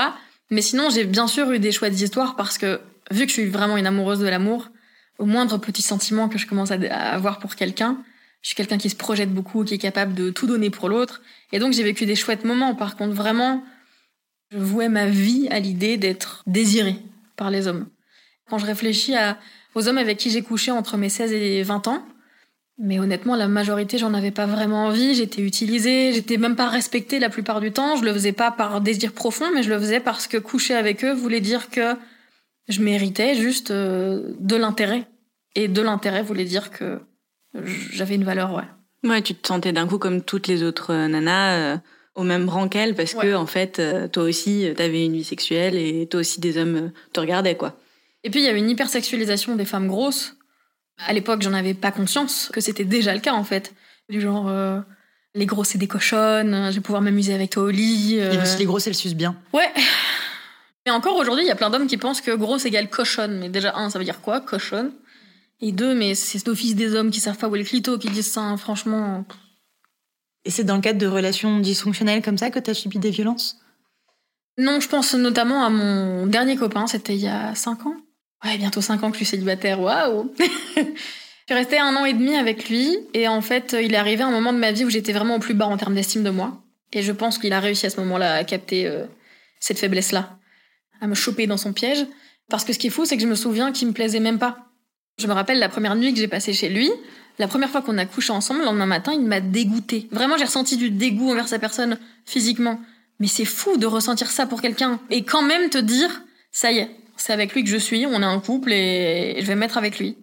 B: Mais sinon, j'ai bien sûr eu des chouettes histoires parce que vu que je suis vraiment une amoureuse de l'amour, au moindre petit sentiment que je commence à avoir pour quelqu'un, je suis quelqu'un qui se projette beaucoup, qui est capable de tout donner pour l'autre. Et donc j'ai vécu des chouettes moments. Par contre, vraiment, je vouais ma vie à l'idée d'être désirée par les hommes. Quand je réfléchis aux hommes avec qui j'ai couché entre mes 16 et 20 ans, mais honnêtement, la majorité, j'en avais pas vraiment envie. J'étais utilisée, j'étais même pas respectée la plupart du temps. Je le faisais pas par désir profond, mais je le faisais parce que coucher avec eux voulait dire que je méritais juste euh, de l'intérêt. Et de l'intérêt voulait dire que j'avais une valeur, ouais.
C: Ouais, tu te sentais d'un coup comme toutes les autres nanas au même rang qu'elle parce que en fait, toi aussi, t'avais une vie sexuelle et toi aussi des hommes te regardaient quoi.
B: Et puis il y avait une hypersexualisation des femmes grosses. À l'époque, j'en avais pas conscience que c'était déjà le cas en fait. Du genre, les grosses c'est des cochonnes, je vais pouvoir m'amuser avec toi au lit.
D: Et les grosses elles sucent bien.
B: Ouais. Et encore aujourd'hui, il y a plein d'hommes qui pensent que grosse égale cochonne. Mais déjà, un, ça veut dire quoi, cochonne? Et deux, mais c'est l'office des hommes qui savent pas où est le clito qui disent ça, hein, franchement.
D: Et c'est dans le cadre de relations dysfonctionnelles comme ça que tu as subi des violences?
B: Non, je pense notamment à mon dernier copain, c'était il y a 5 ans. Ouais, bientôt 5 ans que je suis célibataire, waouh <laughs> Je suis restée un an et demi avec lui, et en fait, il est arrivé un moment de ma vie où j'étais vraiment au plus bas en termes d'estime de moi. Et je pense qu'il a réussi à ce moment-là à capter euh, cette faiblesse-là, à me choper dans son piège. Parce que ce qui est fou, c'est que je me souviens qu'il me plaisait même pas. Je me rappelle la première nuit que j'ai passée chez lui, la première fois qu'on a couché ensemble, le lendemain matin, il m'a dégoûté. Vraiment, j'ai ressenti du dégoût envers sa personne physiquement. Mais c'est fou de ressentir ça pour quelqu'un. Et quand même te dire, ça y est, c'est avec lui que je suis, on est un couple et je vais me mettre avec lui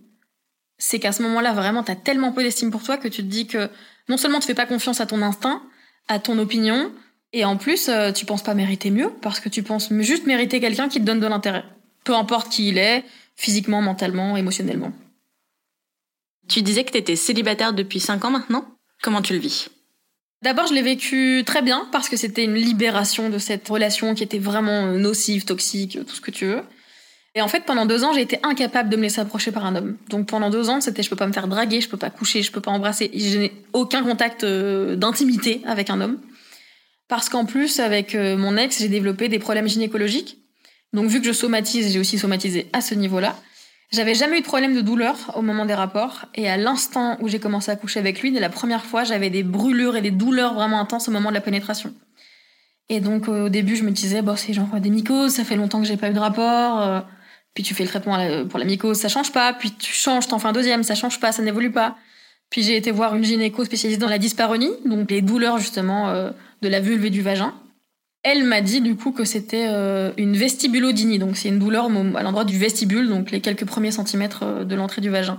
B: c'est qu'à ce moment-là, vraiment, t'as tellement peu d'estime pour toi que tu te dis que non seulement tu fais pas confiance à ton instinct, à ton opinion, et en plus, euh, tu penses pas mériter mieux, parce que tu penses juste mériter quelqu'un qui te donne de l'intérêt. Peu importe qui il est, physiquement, mentalement, émotionnellement.
C: Tu disais que t'étais célibataire depuis 5 ans maintenant? Comment tu le vis?
B: D'abord, je l'ai vécu très bien, parce que c'était une libération de cette relation qui était vraiment nocive, toxique, tout ce que tu veux. Et en fait, pendant deux ans, j'ai été incapable de me laisser approcher par un homme. Donc pendant deux ans, c'était je peux pas me faire draguer, je peux pas coucher, je peux pas embrasser. Je n'ai aucun contact euh, d'intimité avec un homme. Parce qu'en plus, avec euh, mon ex, j'ai développé des problèmes gynécologiques. Donc vu que je somatise, j'ai aussi somatisé à ce niveau-là. J'avais jamais eu de problème de douleur au moment des rapports. Et à l'instant où j'ai commencé à coucher avec lui, dès la première fois, j'avais des brûlures et des douleurs vraiment intenses au moment de la pénétration. Et donc au début, je me disais, bon, c'est genre des mycoses, ça fait longtemps que j'ai pas eu de rapport. Euh, puis tu fais le traitement pour la mycose, ça change pas. Puis tu changes, t'en fais un deuxième, ça change pas, ça n'évolue pas. Puis j'ai été voir une gynéco spécialisée dans la dysparonie, donc les douleurs justement euh, de la vulve et du vagin. Elle m'a dit du coup que c'était euh, une vestibulodynie, donc c'est une douleur à l'endroit du vestibule, donc les quelques premiers centimètres euh, de l'entrée du vagin.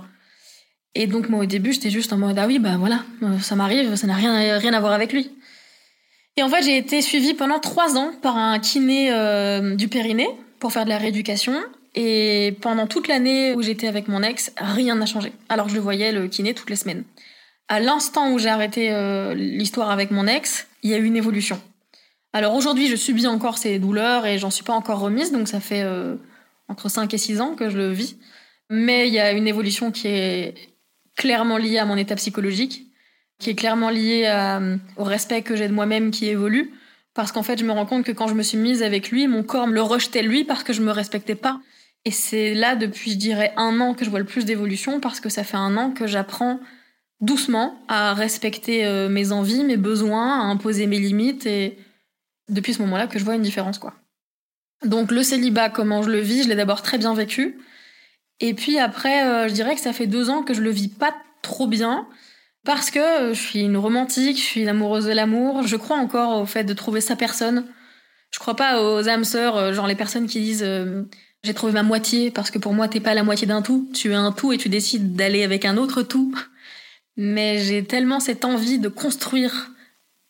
B: Et donc moi au début j'étais juste en mode ah oui bah voilà ça m'arrive, ça n'a rien rien à voir avec lui. Et en fait j'ai été suivie pendant trois ans par un kiné du périnée pour faire de la rééducation et pendant toute l'année où j'étais avec mon ex, rien n'a changé. Alors je le voyais le kiné toutes les semaines. À l'instant où j'ai arrêté euh, l'histoire avec mon ex, il y a eu une évolution. Alors aujourd'hui, je subis encore ces douleurs et j'en suis pas encore remise, donc ça fait euh, entre 5 et 6 ans que je le vis. Mais il y a une évolution qui est clairement liée à mon état psychologique, qui est clairement liée au respect que j'ai de moi-même qui évolue. Parce qu'en fait, je me rends compte que quand je me suis mise avec lui, mon corps me le rejetait lui parce que je me respectais pas. Et c'est là, depuis, je dirais, un an que je vois le plus d'évolution parce que ça fait un an que j'apprends doucement à respecter euh, mes envies, mes besoins, à imposer mes limites et depuis ce moment-là que je vois une différence, quoi. Donc le célibat, comment je le vis, je l'ai d'abord très bien vécu. Et puis après, euh, je dirais que ça fait deux ans que je le vis pas trop bien parce que euh, je suis une romantique, je suis une amoureuse de l'amour. Je crois encore au fait de trouver sa personne. Je crois pas aux âmes sœurs, genre les personnes qui disent j'ai trouvé ma moitié parce que pour moi t'es pas la moitié d'un tout, tu es un tout et tu décides d'aller avec un autre tout. Mais j'ai tellement cette envie de construire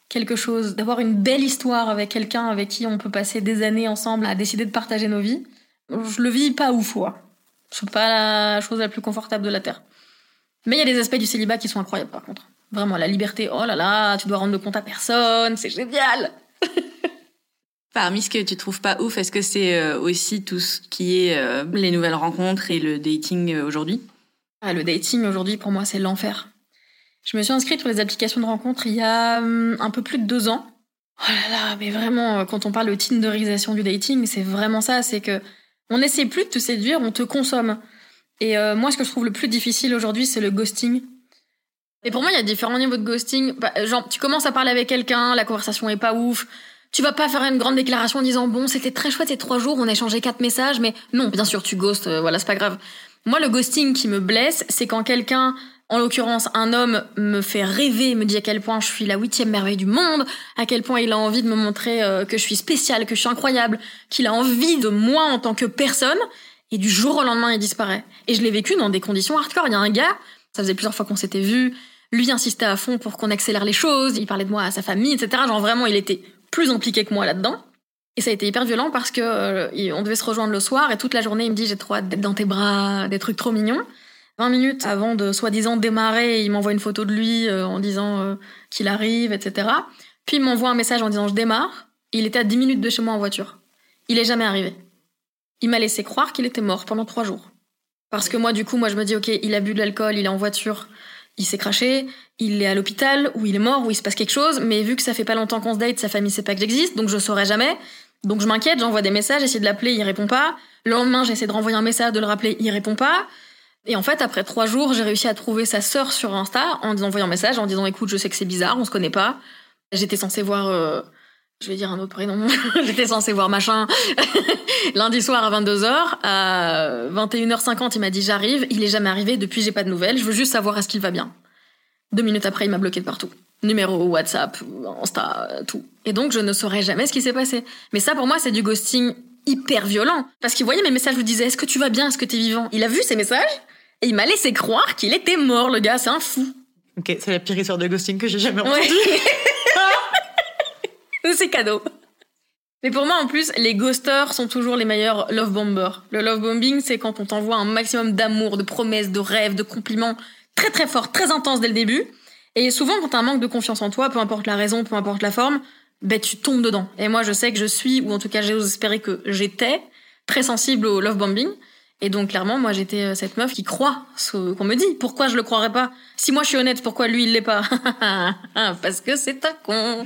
B: quelque chose, d'avoir une belle histoire avec quelqu'un avec qui on peut passer des années ensemble à décider de partager nos vies. Je le vis pas ouf, quoi. C'est pas la chose la plus confortable de la Terre. Mais il y a des aspects du célibat qui sont incroyables par contre. Vraiment, la liberté, oh là là, tu dois rendre compte à personne, c'est génial <laughs>
C: Parmi ce que tu trouves pas ouf, est-ce que c'est euh, aussi tout ce qui est euh, les nouvelles rencontres et le dating euh, aujourd'hui?
B: Ah, Le dating aujourd'hui, pour moi, c'est l'enfer. Je me suis inscrite sur les applications de rencontres il y a hum, un peu plus de deux ans. Oh là là, mais vraiment, quand on parle de tinderisation du dating, c'est vraiment ça, c'est que on n'essaie plus de te séduire, on te consomme. Et moi, ce que je trouve le plus difficile aujourd'hui, c'est le ghosting. Et pour moi, il y a différents niveaux de ghosting. Bah, genre, tu commences à parler avec quelqu'un, la conversation est pas ouf, tu vas pas faire une grande déclaration en disant bon c'était très chouette ces trois jours on a échangé quatre messages mais non bien sûr tu ghostes euh, voilà c'est pas grave moi le ghosting qui me blesse c'est quand quelqu'un en l'occurrence un homme me fait rêver me dit à quel point je suis la huitième merveille du monde à quel point il a envie de me montrer euh, que je suis spéciale que je suis incroyable qu'il a envie de moi en tant que personne et du jour au lendemain il disparaît et je l'ai vécu dans des conditions hardcore il y a un gars ça faisait plusieurs fois qu'on s'était vu Lui insistait à fond pour qu'on accélère les choses, il parlait de moi à sa famille, etc. Genre vraiment, il était plus impliqué que moi là-dedans. Et ça a été hyper violent parce que euh, on devait se rejoindre le soir et toute la journée il me dit j'ai trop hâte d'être dans tes bras, des trucs trop mignons. 20 minutes avant de soi-disant démarrer, il m'envoie une photo de lui euh, en disant euh, qu'il arrive, etc. Puis il m'envoie un message en disant je démarre. Il était à 10 minutes de chez moi en voiture. Il est jamais arrivé. Il m'a laissé croire qu'il était mort pendant trois jours. Parce que moi, du coup, moi, je me dis, ok, il a bu de l'alcool, il est en voiture, il s'est craché, il est à l'hôpital, ou il est mort, ou il se passe quelque chose, mais vu que ça fait pas longtemps qu'on se date, sa famille sait pas que j'existe, donc je saurais jamais. Donc je m'inquiète, j'envoie des messages, j'essaie de l'appeler, il répond pas. Le lendemain, j'essaie de renvoyer un message, de le rappeler, il répond pas. Et en fait, après trois jours, j'ai réussi à trouver sa sœur sur Insta en envoyant un message, en disant écoute, je sais que c'est bizarre, on se connaît pas. J'étais censée voir, euh, je vais dire un autre prénom, <laughs> j'étais censée voir machin <laughs> lundi soir à 22h. À 21h50, il m'a dit j'arrive, il est jamais arrivé, depuis j'ai pas de nouvelles, je veux juste savoir est-ce qu'il va bien. Deux minutes après, il m'a bloqué de partout. Numéro, WhatsApp, Insta, tout. Et donc, je ne saurais jamais ce qui s'est passé. Mais ça, pour moi, c'est du ghosting hyper violent. Parce qu'il voyait mes messages, je lui disais, est-ce que tu vas bien, est-ce que tu es vivant? Il a vu ces messages, et il m'a laissé croire qu'il était mort, le gars, c'est un fou.
D: Ok, c'est la pire histoire de ghosting que j'ai jamais entendue. <laughs>
B: c'est cadeau. Mais pour moi, en plus, les ghosters sont toujours les meilleurs love bombers. Le love bombing, c'est quand on t'envoie un maximum d'amour, de promesses, de rêves, de compliments très très forts, très intenses dès le début. Et souvent, quand t'as un manque de confiance en toi, peu importe la raison, peu importe la forme, ben tu tombes dedans. Et moi, je sais que je suis, ou en tout cas, j'ose espérer que j'étais très sensible au love bombing. Et donc clairement, moi j'étais euh, cette meuf qui croit qu'on me dit. Pourquoi je le croirais pas? Si moi je suis honnête, pourquoi lui il l'est pas? <laughs> Parce que c'est un con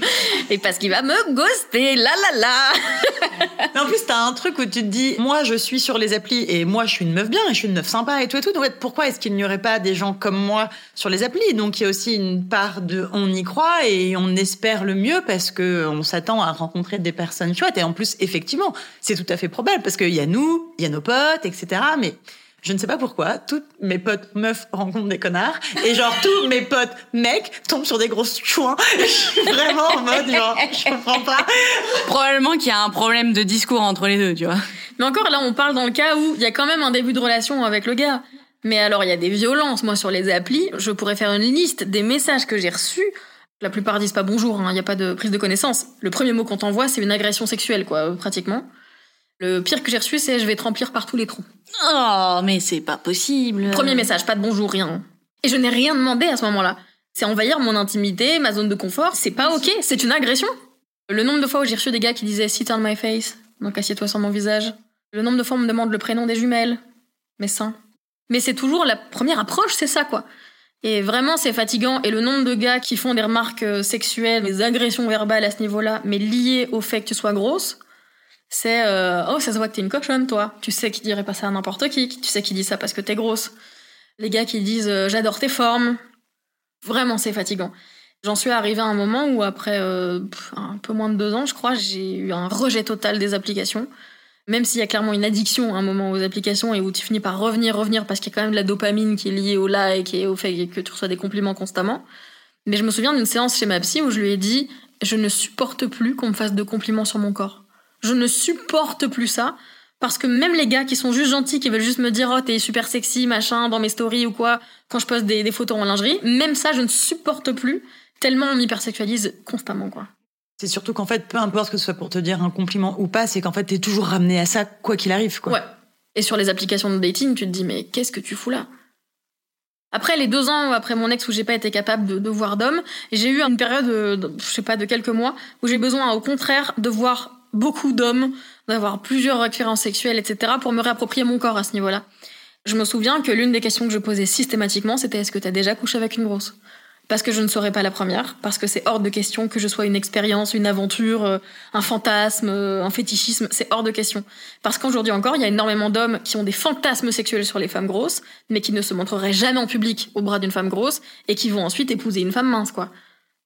B: et parce qu'il va me ghoster. La la la. <laughs>
D: en plus, t'as un truc où tu te dis, moi je suis sur les applis et moi je suis une meuf bien et je suis une meuf sympa et tout et tout. Donc, pourquoi est-ce qu'il n'y aurait pas des gens comme moi sur les applis? Donc il y a aussi une part de, on y croit et on espère le mieux parce que on s'attend à rencontrer des personnes chouettes. Et en plus, effectivement, c'est tout à fait probable parce qu'il y a nous, il y a nos potes, etc. Mais je ne sais pas pourquoi, toutes mes potes meufs rencontrent des connards et genre tous mes potes mecs tombent sur des grosses chouins. <laughs> Je suis vraiment en mode genre je comprends pas.
C: Probablement qu'il y a un problème de discours entre les deux, tu vois.
B: Mais encore là, on parle dans le cas où il y a quand même un début de relation avec le gars. Mais alors il y a des violences. Moi sur les applis, je pourrais faire une liste des messages que j'ai reçus. La plupart disent pas bonjour, hein, il n'y a pas de prise de connaissance. Le premier mot qu'on t'envoie, c'est une agression sexuelle, quoi, pratiquement. Le pire que j'ai reçu, c'est je vais te remplir par tous les trous.
C: Oh, mais c'est pas possible.
B: Premier message, pas de bonjour, rien. Et je n'ai rien demandé à ce moment-là. C'est envahir mon intimité, ma zone de confort. C'est pas ok, c'est une agression. Le nombre de fois où j'ai reçu des gars qui disaient sit on my face, donc assieds-toi sur mon visage. Le nombre de fois où on me demande le prénom des jumelles, mes seins. Mais c'est toujours la première approche, c'est ça quoi. Et vraiment, c'est fatigant. Et le nombre de gars qui font des remarques euh, sexuelles, des agressions verbales à ce niveau-là, mais liées au fait que tu sois grosse, c'est euh, oh ça se voit que t'es une cochonne toi. Tu sais qu'il dirait pas ça à n'importe qui. Tu sais qu'il dit ça parce que t'es grosse. Les gars qui disent euh, j'adore tes formes. Vraiment c'est fatigant. J'en suis arrivée à un moment où après euh, un peu moins de deux ans je crois j'ai eu un rejet total des applications. Même s'il y a clairement une addiction à un moment aux applications et où tu finis par revenir, revenir parce qu'il y a quand même de la dopamine qui est liée au like et au fait que tu reçois des compliments constamment. Mais je me souviens d'une séance chez ma psy où je lui ai dit je ne supporte plus qu'on me fasse de compliments sur mon corps. Je ne supporte plus ça. Parce que même les gars qui sont juste gentils, qui veulent juste me dire oh t'es super sexy machin dans mes stories ou quoi quand je poste des, photos en lingerie, même ça je ne supporte plus tellement on m'hypersexualise constamment quoi.
D: C'est surtout qu'en fait peu importe que ce soit pour te dire un compliment ou pas, c'est qu'en fait t'es toujours ramené à ça quoi qu'il arrive quoi.
B: Ouais. Et sur les applications de dating, tu te dis mais qu'est-ce que tu fous là? Après les deux ans après mon ex où j'ai pas été capable de, de voir d'hommes, j'ai eu une période, de, je sais pas, de quelques mois où j'ai besoin au contraire de voir beaucoup d'hommes, d'avoir plusieurs références sexuelles, etc., pour me réapproprier mon corps à ce niveau-là. Je me souviens que l'une des questions que je posais systématiquement, c'était est-ce que tu as déjà couché avec une grosse? Parce que je ne serais pas la première, parce que c'est hors de question que je sois une expérience, une aventure, euh, un fantasme, euh, un fétichisme, c'est hors de question. Parce qu'aujourd'hui encore, il y a énormément d'hommes qui ont des fantasmes sexuels sur les femmes grosses, mais qui ne se montreraient jamais en public au bras d'une femme grosse, et qui vont ensuite épouser une femme mince, quoi.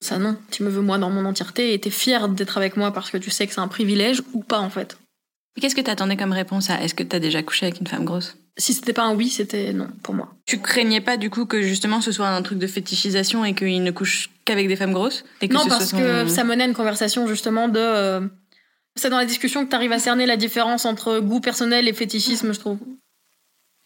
B: Ça non, tu me veux moi dans mon entièreté et t'es fière d'être avec moi parce que tu sais que c'est un privilège ou pas en fait.
C: Qu'est-ce que t'attendais comme réponse à est-ce que t'as déjà couché avec une femme grosse?
B: Si c'était pas un oui, c'était non pour moi.
C: Tu craignais pas du coup que justement ce soit un truc de fétichisation et qu'il ne couche qu'avec des femmes grosses?
B: Non, parce que ça menait à une conversation justement de... Euh, c'est dans la discussion que t'arrives à cerner la différence entre goût personnel et fétichisme, je trouve.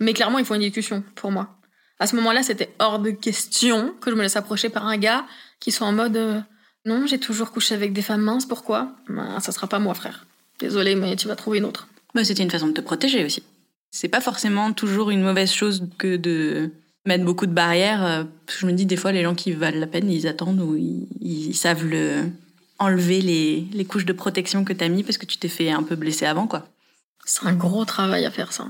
B: Mais clairement, il faut une discussion pour moi. À ce moment-là, c'était hors de question que je me laisse approcher par un gars qui soit en mode euh, non, j'ai toujours couché avec des femmes minces, pourquoi? Ben, Ça sera pas moi, frère. Désolé, mais tu vas trouver une autre.
C: Bah, c'était une façon de te protéger aussi. C'est pas forcément toujours une mauvaise chose que de mettre beaucoup de barrières. Euh, je me dis des fois, les gens qui valent la peine, ils attendent ou ils, savent le, enlever les, les, couches de protection que t'as mis parce que tu t'es fait un peu blesser avant, quoi.
B: C'est un gros travail à faire ça.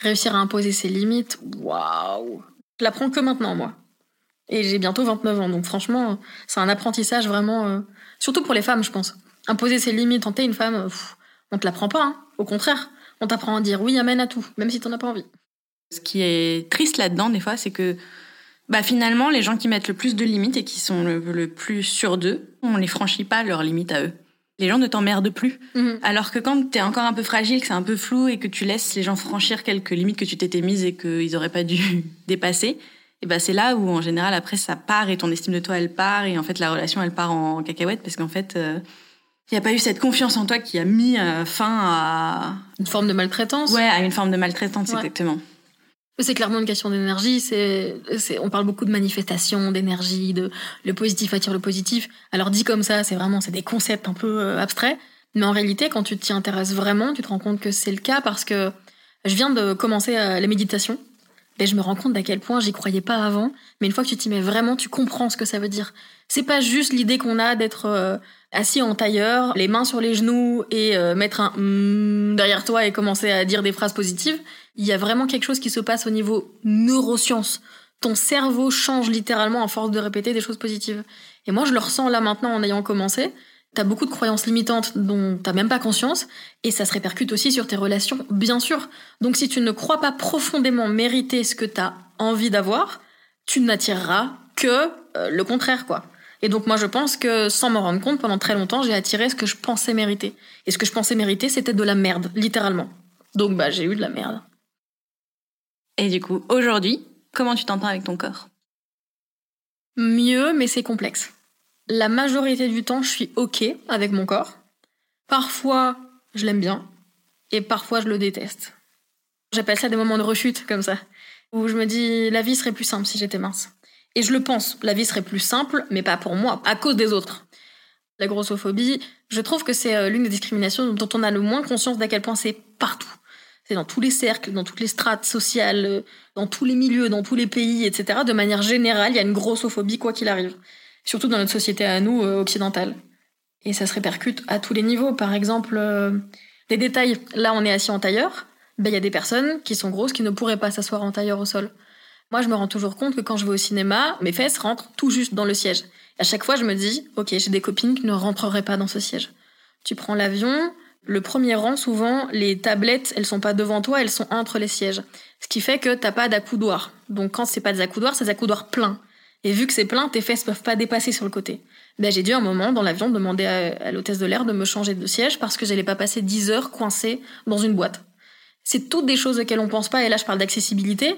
B: Réussir à imposer ses limites, waouh Je l'apprends que maintenant, moi. Et j'ai bientôt 29 ans, donc franchement, c'est un apprentissage vraiment... Euh, surtout pour les femmes, je pense. Imposer ses limites, t'es une femme, on te l'apprend pas, hein. au contraire. On t'apprend à dire oui, amène à tout, même si t'en as pas envie.
C: Ce qui est triste là-dedans, des fois, c'est que bah, finalement, les gens qui mettent le plus de limites et qui sont le, plus sûrs d'eux, on les franchit pas leurs limites à eux. Les gens ne t'emmerdent plus. Mhm. Alors que quand t'es encore un peu fragile, que c'est un peu flou et que tu laisses les gens franchir quelques limites que tu t'étais mises et qu'ils auraient pas dû <laughs> dépasser, et ben c'est là où en général après ça part et ton estime de toi elle part et en fait la relation elle part en cacahuète parce qu'en fait euh, il n'y a pas eu cette confiance en toi qui a mis euh, fin à
B: une forme de maltraitance.
C: Ouais, à une forme de maltraitance exactement.
B: C'est clairement une question d'énergie. C'est, on parle beaucoup de manifestation, d'énergie, de le positif attire le positif. Alors dit comme ça, c'est vraiment, c'est des concepts un peu euh, abstraits. Mais en réalité, quand tu t'y intéresses vraiment, tu te rends compte que c'est le cas parce que je viens de commencer la méditation. Et je me rends compte d'à quel point j'y croyais pas avant. Mais une fois que tu t'y mets vraiment, tu comprends ce que ça veut dire. C'est pas juste l'idée qu'on a d'être euh, assis en tailleur, les mains sur les genoux et euh, mettre un mm derrière toi et commencer à dire des phrases positives. Il y a vraiment quelque chose qui se passe au niveau neurosciences. Ton cerveau change littéralement à force de répéter des choses positives. Et moi, je le ressens là maintenant en ayant commencé. T'as beaucoup de croyances limitantes dont t'as même pas conscience, et ça se répercute aussi sur tes relations, bien sûr. Donc si tu ne crois pas profondément mériter ce que t'as envie d'avoir, tu n'attireras que euh, le contraire, quoi. Et donc moi je pense que sans m'en rendre compte, pendant très longtemps, j'ai attiré ce que je pensais mériter. Et ce que je pensais mériter, c'était de la merde, littéralement. Donc bah j'ai eu de la merde.
C: Et du coup, aujourd'hui, comment tu t'entends avec ton corps?
B: Mieux, mais c'est complexe. La majorité du temps, je suis OK avec mon corps. Parfois, je l'aime bien. Et parfois, je le déteste. J'appelle ça des moments de rechute, comme ça. Où je me dis, la vie serait plus simple si j'étais mince. Et je le pense, la vie serait plus simple, mais pas pour moi, à cause des autres. La grossophobie, je trouve que c'est euh, l'une des discriminations dont on a le moins conscience d'à quel point c'est partout. C'est dans tous les cercles, dans toutes les strates sociales, euh, dans tous les milieux, dans tous les pays, etc. De manière générale, il y a une grossophobie quoi qu'il arrive. Surtout dans notre société à nous, euh, occidentale. Et ça se répercute à tous les niveaux. Par exemple, des détails. Là, on est assis en tailleur. Ben, il y a des personnes qui sont grosses qui ne pourraient pas s'asseoir en tailleur au sol. Moi, je me rends toujours compte que quand je vais au cinéma, mes fesses rentrent tout juste dans le siège. À chaque fois, je me dis, ok, j'ai des copines qui ne rentreraient pas dans ce siège. Tu prends l'avion, le premier rang, souvent, les tablettes, elles sont pas devant toi, elles sont entre les sièges. Ce qui fait que t'as pas d'accoudoir. Donc quand c'est pas des accoudoirs, c'est des accoudoirs pleins. Et vu que c'est plein, tes fesses peuvent pas dépasser sur le côté. Ben, j'ai dû un moment, dans l'avion, demander à, l'hôtesse de l'air de me changer de siège parce que j'allais pas passer 10 heures coincée dans une boîte. C'est toutes des choses auxquelles on pense pas, et là je parle d'accessibilité,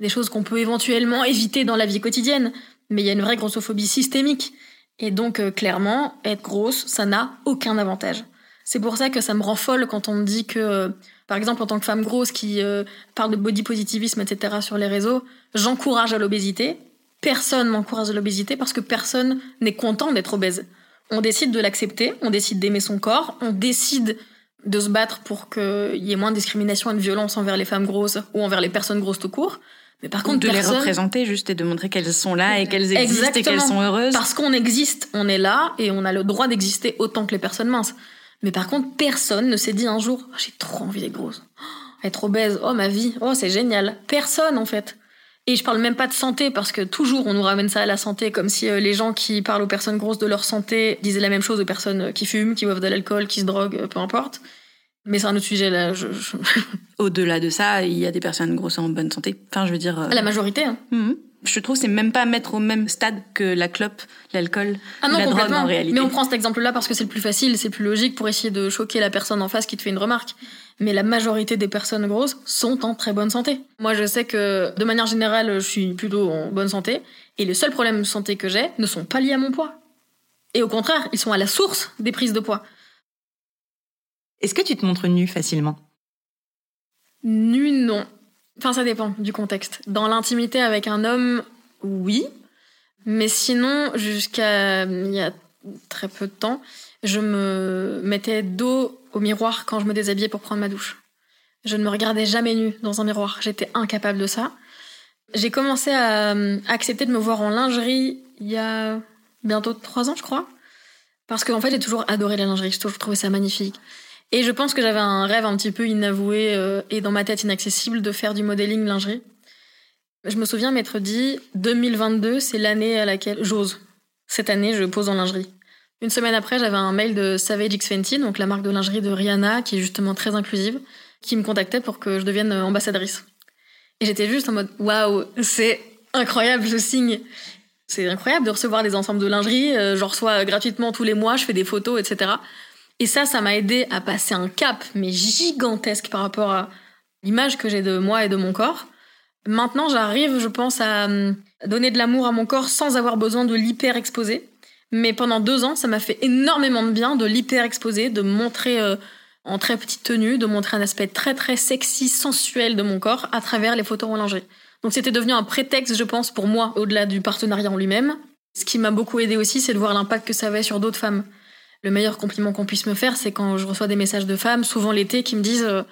B: des choses qu'on peut éventuellement éviter dans la vie quotidienne, mais il y a une vraie grossophobie systémique. Et donc, euh, clairement, être grosse, ça n'a aucun avantage. C'est pour ça que ça me rend folle quand on me dit que, euh, par exemple, en tant que femme grosse qui euh, parle de body positivisme, etc., sur les réseaux, j'encourage à l'obésité. Personne m'encourage à l'obésité parce que personne n'est content d'être obèse. On décide de l'accepter, on décide d'aimer son corps, on décide de se battre pour qu'il y ait moins de discrimination et de violence envers les femmes grosses ou envers les personnes grosses tout court.
C: Mais par contre, de les représenter juste et de montrer qu'elles sont là et qu'elles existent et qu'elles sont heureuses.
B: Parce qu'on existe, on est là et on a le droit d'exister autant que les personnes minces. Mais par contre, personne ne s'est dit un jour, oh, j'ai trop envie d'être grosse. Oh, être obèse, oh ma vie, oh c'est génial. Personne en fait. Et je parle même pas de santé parce que toujours on nous ramène ça à la santé comme si euh, les gens qui parlent aux personnes grosses de leur santé disaient la même chose aux personnes qui fument, qui boivent de l'alcool, qui se droguent, euh, peu importe. Mais c'est un autre sujet là. Je, <laughs>
C: Au-delà de ça, il y a des personnes grosses en bonne santé. Enfin, je veux dire. Euh,
B: la majorité. Hein.
C: Mhm. Je trouve c'est même pas mettre au même stade que la clope, l'alcool, ah la drogue en réalité.
B: Mais on prend cet exemple-là parce que c'est le plus facile, c'est le plus logique pour essayer de choquer la personne en face qui te fait une remarque. Mais la majorité des personnes grosses sont en très bonne santé. Moi, je sais que de manière générale, je suis plutôt en bonne santé. Et les seuls problèmes de santé que j'ai ne sont pas liés à mon poids. Et au contraire, ils sont à la source des prises de poids.
D: Est-ce que tu te montres nu facilement?
B: Nu, non. Enfin, ça dépend du contexte. Dans l'intimité avec un homme, oui. Mais sinon, jusqu'à il y a très peu de temps, je me mettais dos au miroir quand je me déshabillais pour prendre ma douche. Je ne me regardais jamais nue dans un miroir. J'étais incapable de ça. J'ai commencé à euh, accepter de me voir en lingerie il y a bientôt trois ans, je crois. Parce qu'en fait, j'ai toujours adoré la lingerie. Toujours trouvé ça magnifique. Et je pense que j'avais un rêve un petit peu inavoué euh, et dans ma tête inaccessible de faire du modeling lingerie. Je me souviens m'être dit 2022, c'est l'année à laquelle j'ose. Cette année, je pose en lingerie. Une semaine après, j'avais un mail de Savage X Fenty, donc la marque de lingerie de Rihanna, qui est justement très inclusive, qui me contactait pour que je devienne ambassadrice. Et j'étais juste en mode waouh, c'est incroyable ce signe. C'est incroyable de recevoir des ensembles de lingerie. Euh, je reçois gratuitement tous les mois, je fais des photos, etc. Et ça, ça m'a aidé à passer un cap, mais gigantesque par rapport à l'image que j'ai de moi et de mon corps. Maintenant, j'arrive, je pense, à euh, donner de l'amour à mon corps sans avoir besoin de l'hyper exposer. Mais pendant deux ans, ça m'a fait énormément de bien de l'hyper exposer, de montrer euh, en très petite tenue, de montrer un aspect très très sexy, sensuel de mon corps à travers les photos en lingerie. Donc c'était devenu un prétexte, je pense, pour moi, au-delà du partenariat en lui-même. Ce qui m'a beaucoup aidé aussi, c'est de voir l'impact que ça avait sur d'autres femmes. Le meilleur compliment qu'on puisse me faire, c'est quand je reçois des messages de femmes, souvent l'été, qui me disent euh,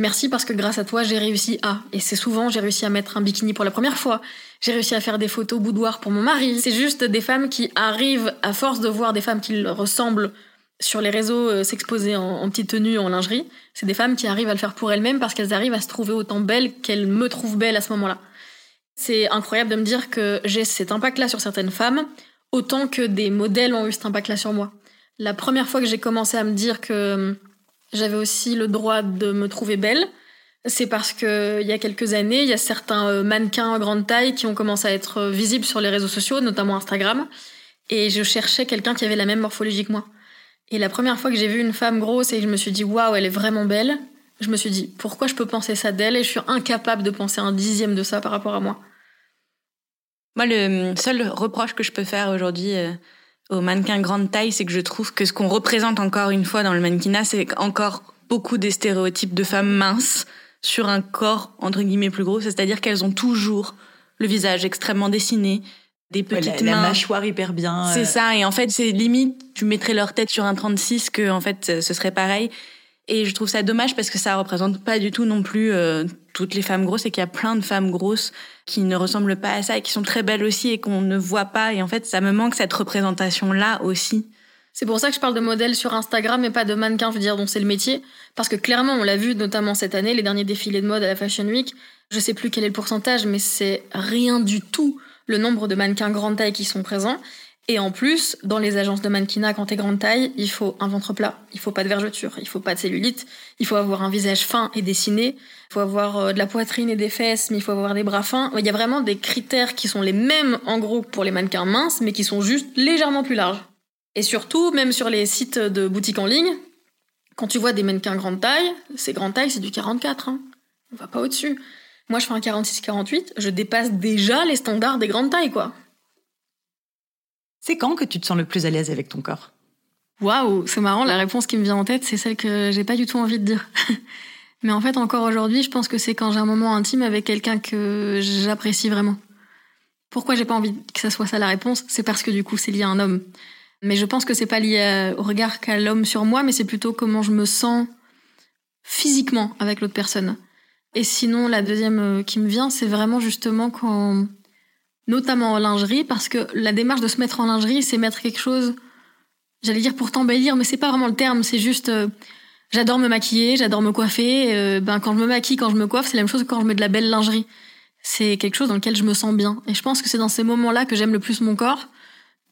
B: Merci parce que grâce à toi, j'ai réussi à. Et c'est souvent, j'ai réussi à mettre un bikini pour la première fois. J'ai réussi à faire des photos boudoir pour mon mari. C'est juste des femmes qui arrivent, à force de voir des femmes qui ressemblent sur les réseaux euh, s'exposer en, petite tenue, en lingerie. C'est des femmes qui arrivent à le faire pour elles-mêmes parce qu'elles arrivent à se trouver autant belles qu'elles me trouvent belle à ce moment-là. C'est incroyable de me dire que j'ai cet impact-là sur certaines femmes, autant que des modèles ont eu cet impact-là sur moi. La première fois que j'ai commencé à me dire que j'avais aussi le droit de me trouver belle. C'est parce que il y a quelques années, il y a certains euh, mannequins à grande taille qui ont commencé à être euh, visibles sur les réseaux sociaux, notamment Instagram, et je cherchais quelqu'un qui avait la même morphologie que moi. Et la première fois que j'ai vu une femme grosse et que je me suis dit waouh, elle est vraiment belle, je me suis dit pourquoi je peux penser ça d'elle? Et je suis incapable de penser un dixième de ça par rapport à moi.
C: Moi, le seul reproche que je peux faire aujourd'hui euh, au mannequin grande taille, c'est que je trouve que ce qu'on représente encore une fois dans le mannequinat, c'est encore beaucoup des stéréotypes de femmes minces sur un corps entre guillemets plus gros, c'est-à-dire qu'elles ont toujours le visage extrêmement dessiné, des petites
D: mains,
C: la
D: mâchoire hyper bien.
C: C'est euh. ça, et en fait c'est limite, tu mettrais leur tête sur un 36 que en fait ce serait pareil. Et je trouve ça dommage parce que ça représente pas du tout non plus euh, toutes les femmes grosses et qu'il y a plein de femmes grosses qui ne ressemblent pas à ça et qui sont très belles aussi et qu'on ne voit pas. Et en fait, ça me manque cette représentation-là aussi.
B: C'est pour ça que je parle de modèles sur Instagram et pas de mannequins, je veux dire, dont c'est le métier. Parce que clairement, on l'a vu notamment cette année, les derniers défilés de mode à la Fashion Week. Je sais plus quel est le pourcentage, mais c'est rien du tout le nombre de mannequins grande taille qui sont présents. Et en plus, dans les agences de mannequinat, quand t'es grande taille, il faut un ventre plat, il faut pas de vergeture, il faut pas de cellulite, il faut avoir un visage fin et dessiné, il faut avoir euh, de la poitrine et des fesses, mais il faut avoir des bras fins. Il y a vraiment des critères qui sont les mêmes en gros pour les mannequins minces, mais qui sont juste légèrement plus larges. Et surtout, même sur les sites de boutiques en ligne, quand tu vois des mannequins grande taille, ces grandes tailles, c'est du 44. Hein. On va pas au-dessus. Moi, je fais un 46-48, je dépasse déjà les standards des grandes tailles, quoi.
D: C'est quand que tu te sens le plus à l'aise avec ton corps?
B: Waouh, c'est marrant, la réponse qui me vient en tête, c'est celle que j'ai pas du tout envie de dire. <laughs> Mais en fait, encore aujourd'hui, je pense que c'est quand j'ai un moment intime avec quelqu'un que j'apprécie vraiment. Pourquoi j'ai pas envie que ça soit ça la réponse? C'est parce que du coup, c'est lié à un homme. Mais je pense que c'est pas lié au regard qu'a l'homme sur moi, mais c'est plutôt comment je me sens physiquement avec l'autre personne. Et sinon, la deuxième euh, qui me vient, c'est vraiment justement quand notamment en lingerie, parce que la démarche de se mettre en lingerie, c'est mettre quelque chose, j'allais dire pour t'embellir, mais c'est pas vraiment le terme, c'est juste, euh, j'adore me maquiller, j'adore me coiffer, euh, ben quand je me maquille, quand je me coiffe, c'est la même chose que quand je mets de la belle lingerie. C'est quelque chose dans lequel je me sens bien. Et je pense que c'est dans ces moments-là que j'aime le plus mon corps.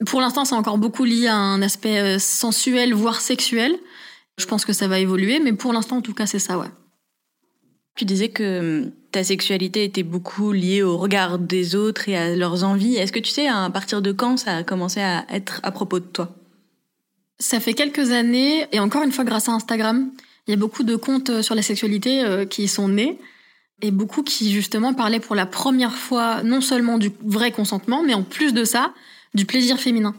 B: Pour l'instant, c'est encore beaucoup lié à un aspect euh, sensuel, voire sexuel. Je pense que ça va évoluer, mais pour l'instant, en tout cas, c'est ça, ouais.
C: Tu disais que hum, ta sexualité était beaucoup liée au regard des autres et à leurs envies. Est-ce que tu sais à partir de quand ça a commencé à être à propos de toi?
B: Ça fait quelques années, et encore une fois grâce à Instagram, il y a beaucoup de comptes euh, sur la sexualité euh, qui sont nés, et beaucoup qui justement parlaient pour la première fois non seulement du vrai consentement, mais en plus de ça, du plaisir féminin.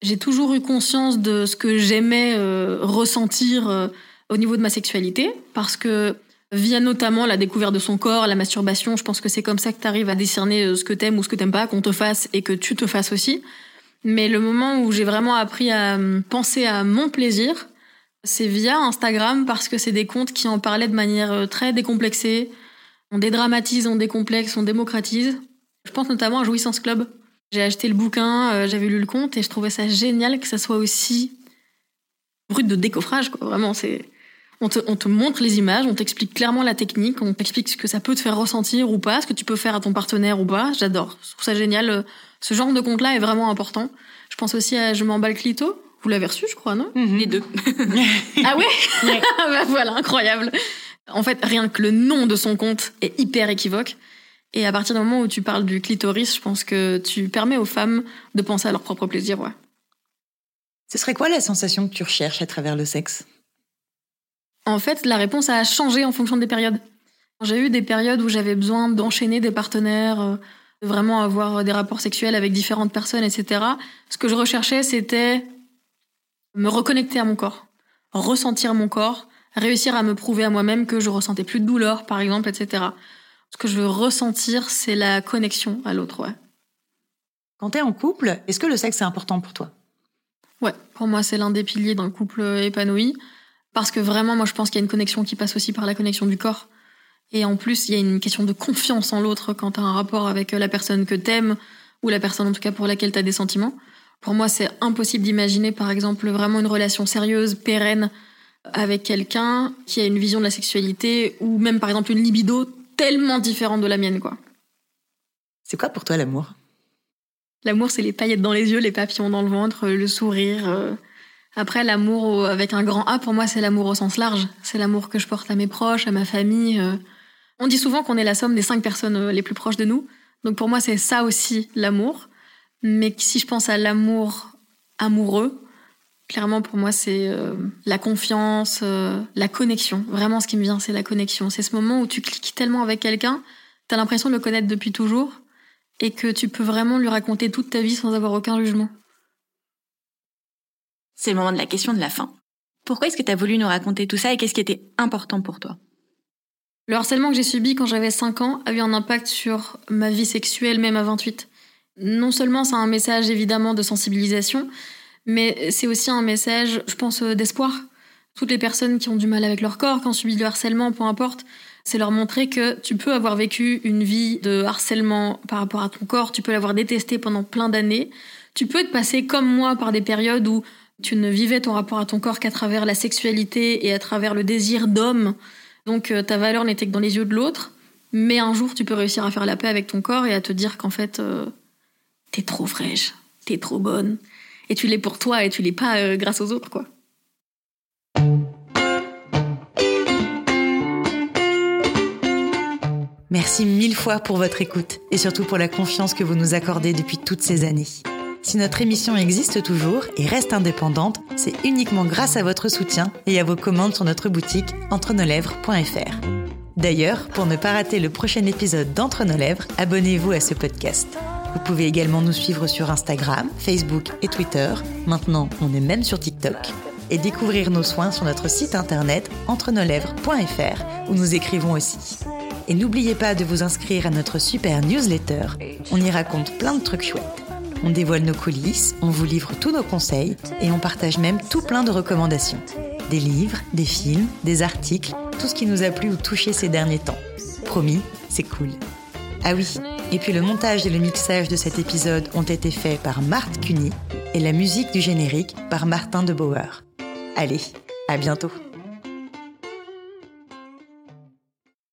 B: J'ai toujours eu conscience de ce que j'aimais euh, ressentir au niveau de ma sexualité, parce que via notamment la découverte de son corps, la masturbation. Je pense que c'est comme ça que tu arrives à discerner euh, ce que t'aimes ou ce que t'aimes pas, qu'on te fasse et que tu te fasses aussi. Mais le moment où j'ai vraiment appris à euh, penser à mon plaisir, c'est via Instagram parce que c'est des comptes qui en parlaient de manière euh, très décomplexée. On dédramatise, on décomplexe, on démocratise. Je pense notamment à Jouissance Club. J'ai acheté le bouquin, j'avais lu le compte et je trouvais ça génial que ça soit aussi brut de décoffrage. Quoi. Vraiment, c'est on te, montre les images, on t'explique clairement la technique, on t'explique ce que ça peut te faire ressentir ou pas, ce que tu peux faire à ton partenaire ou pas. J'adore. Je trouve ça génial. Ce genre de compte-là est vraiment important. Je pense aussi à Je m'emballe clito. Vous l'avez reçu, je crois, non?
C: Mhm. Les deux. <laughs>
B: ah ouais, <laughs> bah Voilà, incroyable. En fait, rien que le nom de son compte est hyper équivoque. Et à partir du moment où tu parles du clitoris, je pense que tu permets aux femmes de penser à leur propre plaisir, ouais.
D: Ce serait quoi la sensation que tu recherches à travers le sexe?
B: En fait, la réponse a changé en fonction des périodes. J'ai eu des périodes où j'avais besoin d'enchaîner des partenaires, euh, de vraiment avoir des rapports sexuels avec différentes personnes, etc. Ce que je recherchais, c'était me reconnecter à mon corps, ressentir mon corps, réussir à me prouver à moi-même que je ressentais plus de douleur, par exemple, etc. Ce que je veux ressentir, c'est la connexion à l'autre, ouais.
D: Quand tu es en couple, est-ce que le sexe est important pour toi?
B: Ouais, pour moi, c'est l'un des piliers d'un couple épanoui. Parce que vraiment, moi, je pense qu'il y a une connexion qui passe aussi par la connexion du corps. Et en plus, il y a une question de confiance en l'autre quand tu as un rapport avec la personne que t'aimes, ou la personne en tout cas pour laquelle tu as des sentiments. Pour moi, c'est impossible d'imaginer, par exemple, vraiment une relation sérieuse, pérenne, avec quelqu'un qui a une vision de la sexualité, ou même, par exemple, une libido tellement différente de la mienne, quoi.
D: C'est quoi pour toi l'amour?
B: L'amour, c'est les paillettes dans les yeux, les papillons dans le ventre, le sourire, euh, après, l'amour avec un grand A, pour moi, c'est l'amour au sens large. C'est l'amour que je porte à mes proches, à ma famille. Euh. On dit souvent qu'on est la somme des cinq personnes euh, les plus proches de nous. Donc pour moi, c'est ça aussi l'amour. Mais si je pense à l'amour amoureux, clairement pour moi, c'est euh, la confiance, la connexion. Vraiment, ce qui me vient, c'est la connexion. C'est ce moment où tu cliques tellement avec quelqu'un, tu as l'impression de le connaître depuis toujours et que tu peux vraiment lui raconter toute ta vie sans avoir aucun jugement.
C: C'est le moment de la question de la fin. Pourquoi est-ce que tu as voulu nous raconter tout ça et qu'est-ce qui était important pour toi?
B: Le harcèlement que j'ai subi quand j'avais 5 ans a eu un impact sur ma vie sexuelle même à 28. Non seulement c'est un message évidemment de sensibilisation, mais c'est aussi un message, je pense, euh, d'espoir. Toutes les personnes qui ont du mal avec leur corps, qui ont subi du harcèlement, peu importe, c'est leur montrer que tu peux avoir vécu une vie de harcèlement par rapport à ton corps, tu peux l'avoir détesté pendant plein d'années, tu peux être passé comme moi par des périodes où tu ne vivais ton rapport à ton corps qu'à travers la sexualité et à travers le désir d'homme. Donc euh, ta valeur n'était que dans les yeux de l'autre. Mais un jour, tu peux réussir à faire la paix avec ton corps et à te dire qu'en fait, euh, t'es trop fraîche, t'es trop bonne. Et tu l'es pour toi et tu l'es pas euh, grâce aux autres, quoi.
D: Merci mille fois pour votre écoute et surtout pour la confiance que vous nous accordez depuis toutes ces années. Si notre émission existe toujours et reste indépendante, c'est uniquement grâce à votre soutien et à vos commandes sur notre boutique entre-nos-lèvres.fr. D'ailleurs, pour ne pas rater le prochain épisode d'Entre nos lèvres, abonnez-vous à ce podcast. Vous pouvez également nous suivre sur Instagram, Facebook et Twitter. Maintenant, on est même sur TikTok. Et découvrir nos soins sur notre site internet entre-nos-lèvres.fr où nous écrivons aussi. Et n'oubliez pas de vous inscrire à notre super newsletter. On y raconte plein de trucs chouettes. On dévoile nos coulisses, on vous livre tous nos conseils et on partage même tout plein de recommandations. Des livres, des films, des articles, tout ce qui nous a plu ou touché ces derniers temps. Promis, c'est cool. Ah oui, et puis le montage et le mixage de cet épisode ont été faits par Marthe Cuny et la musique du générique par Martin de Bauer. Allez, à bientôt.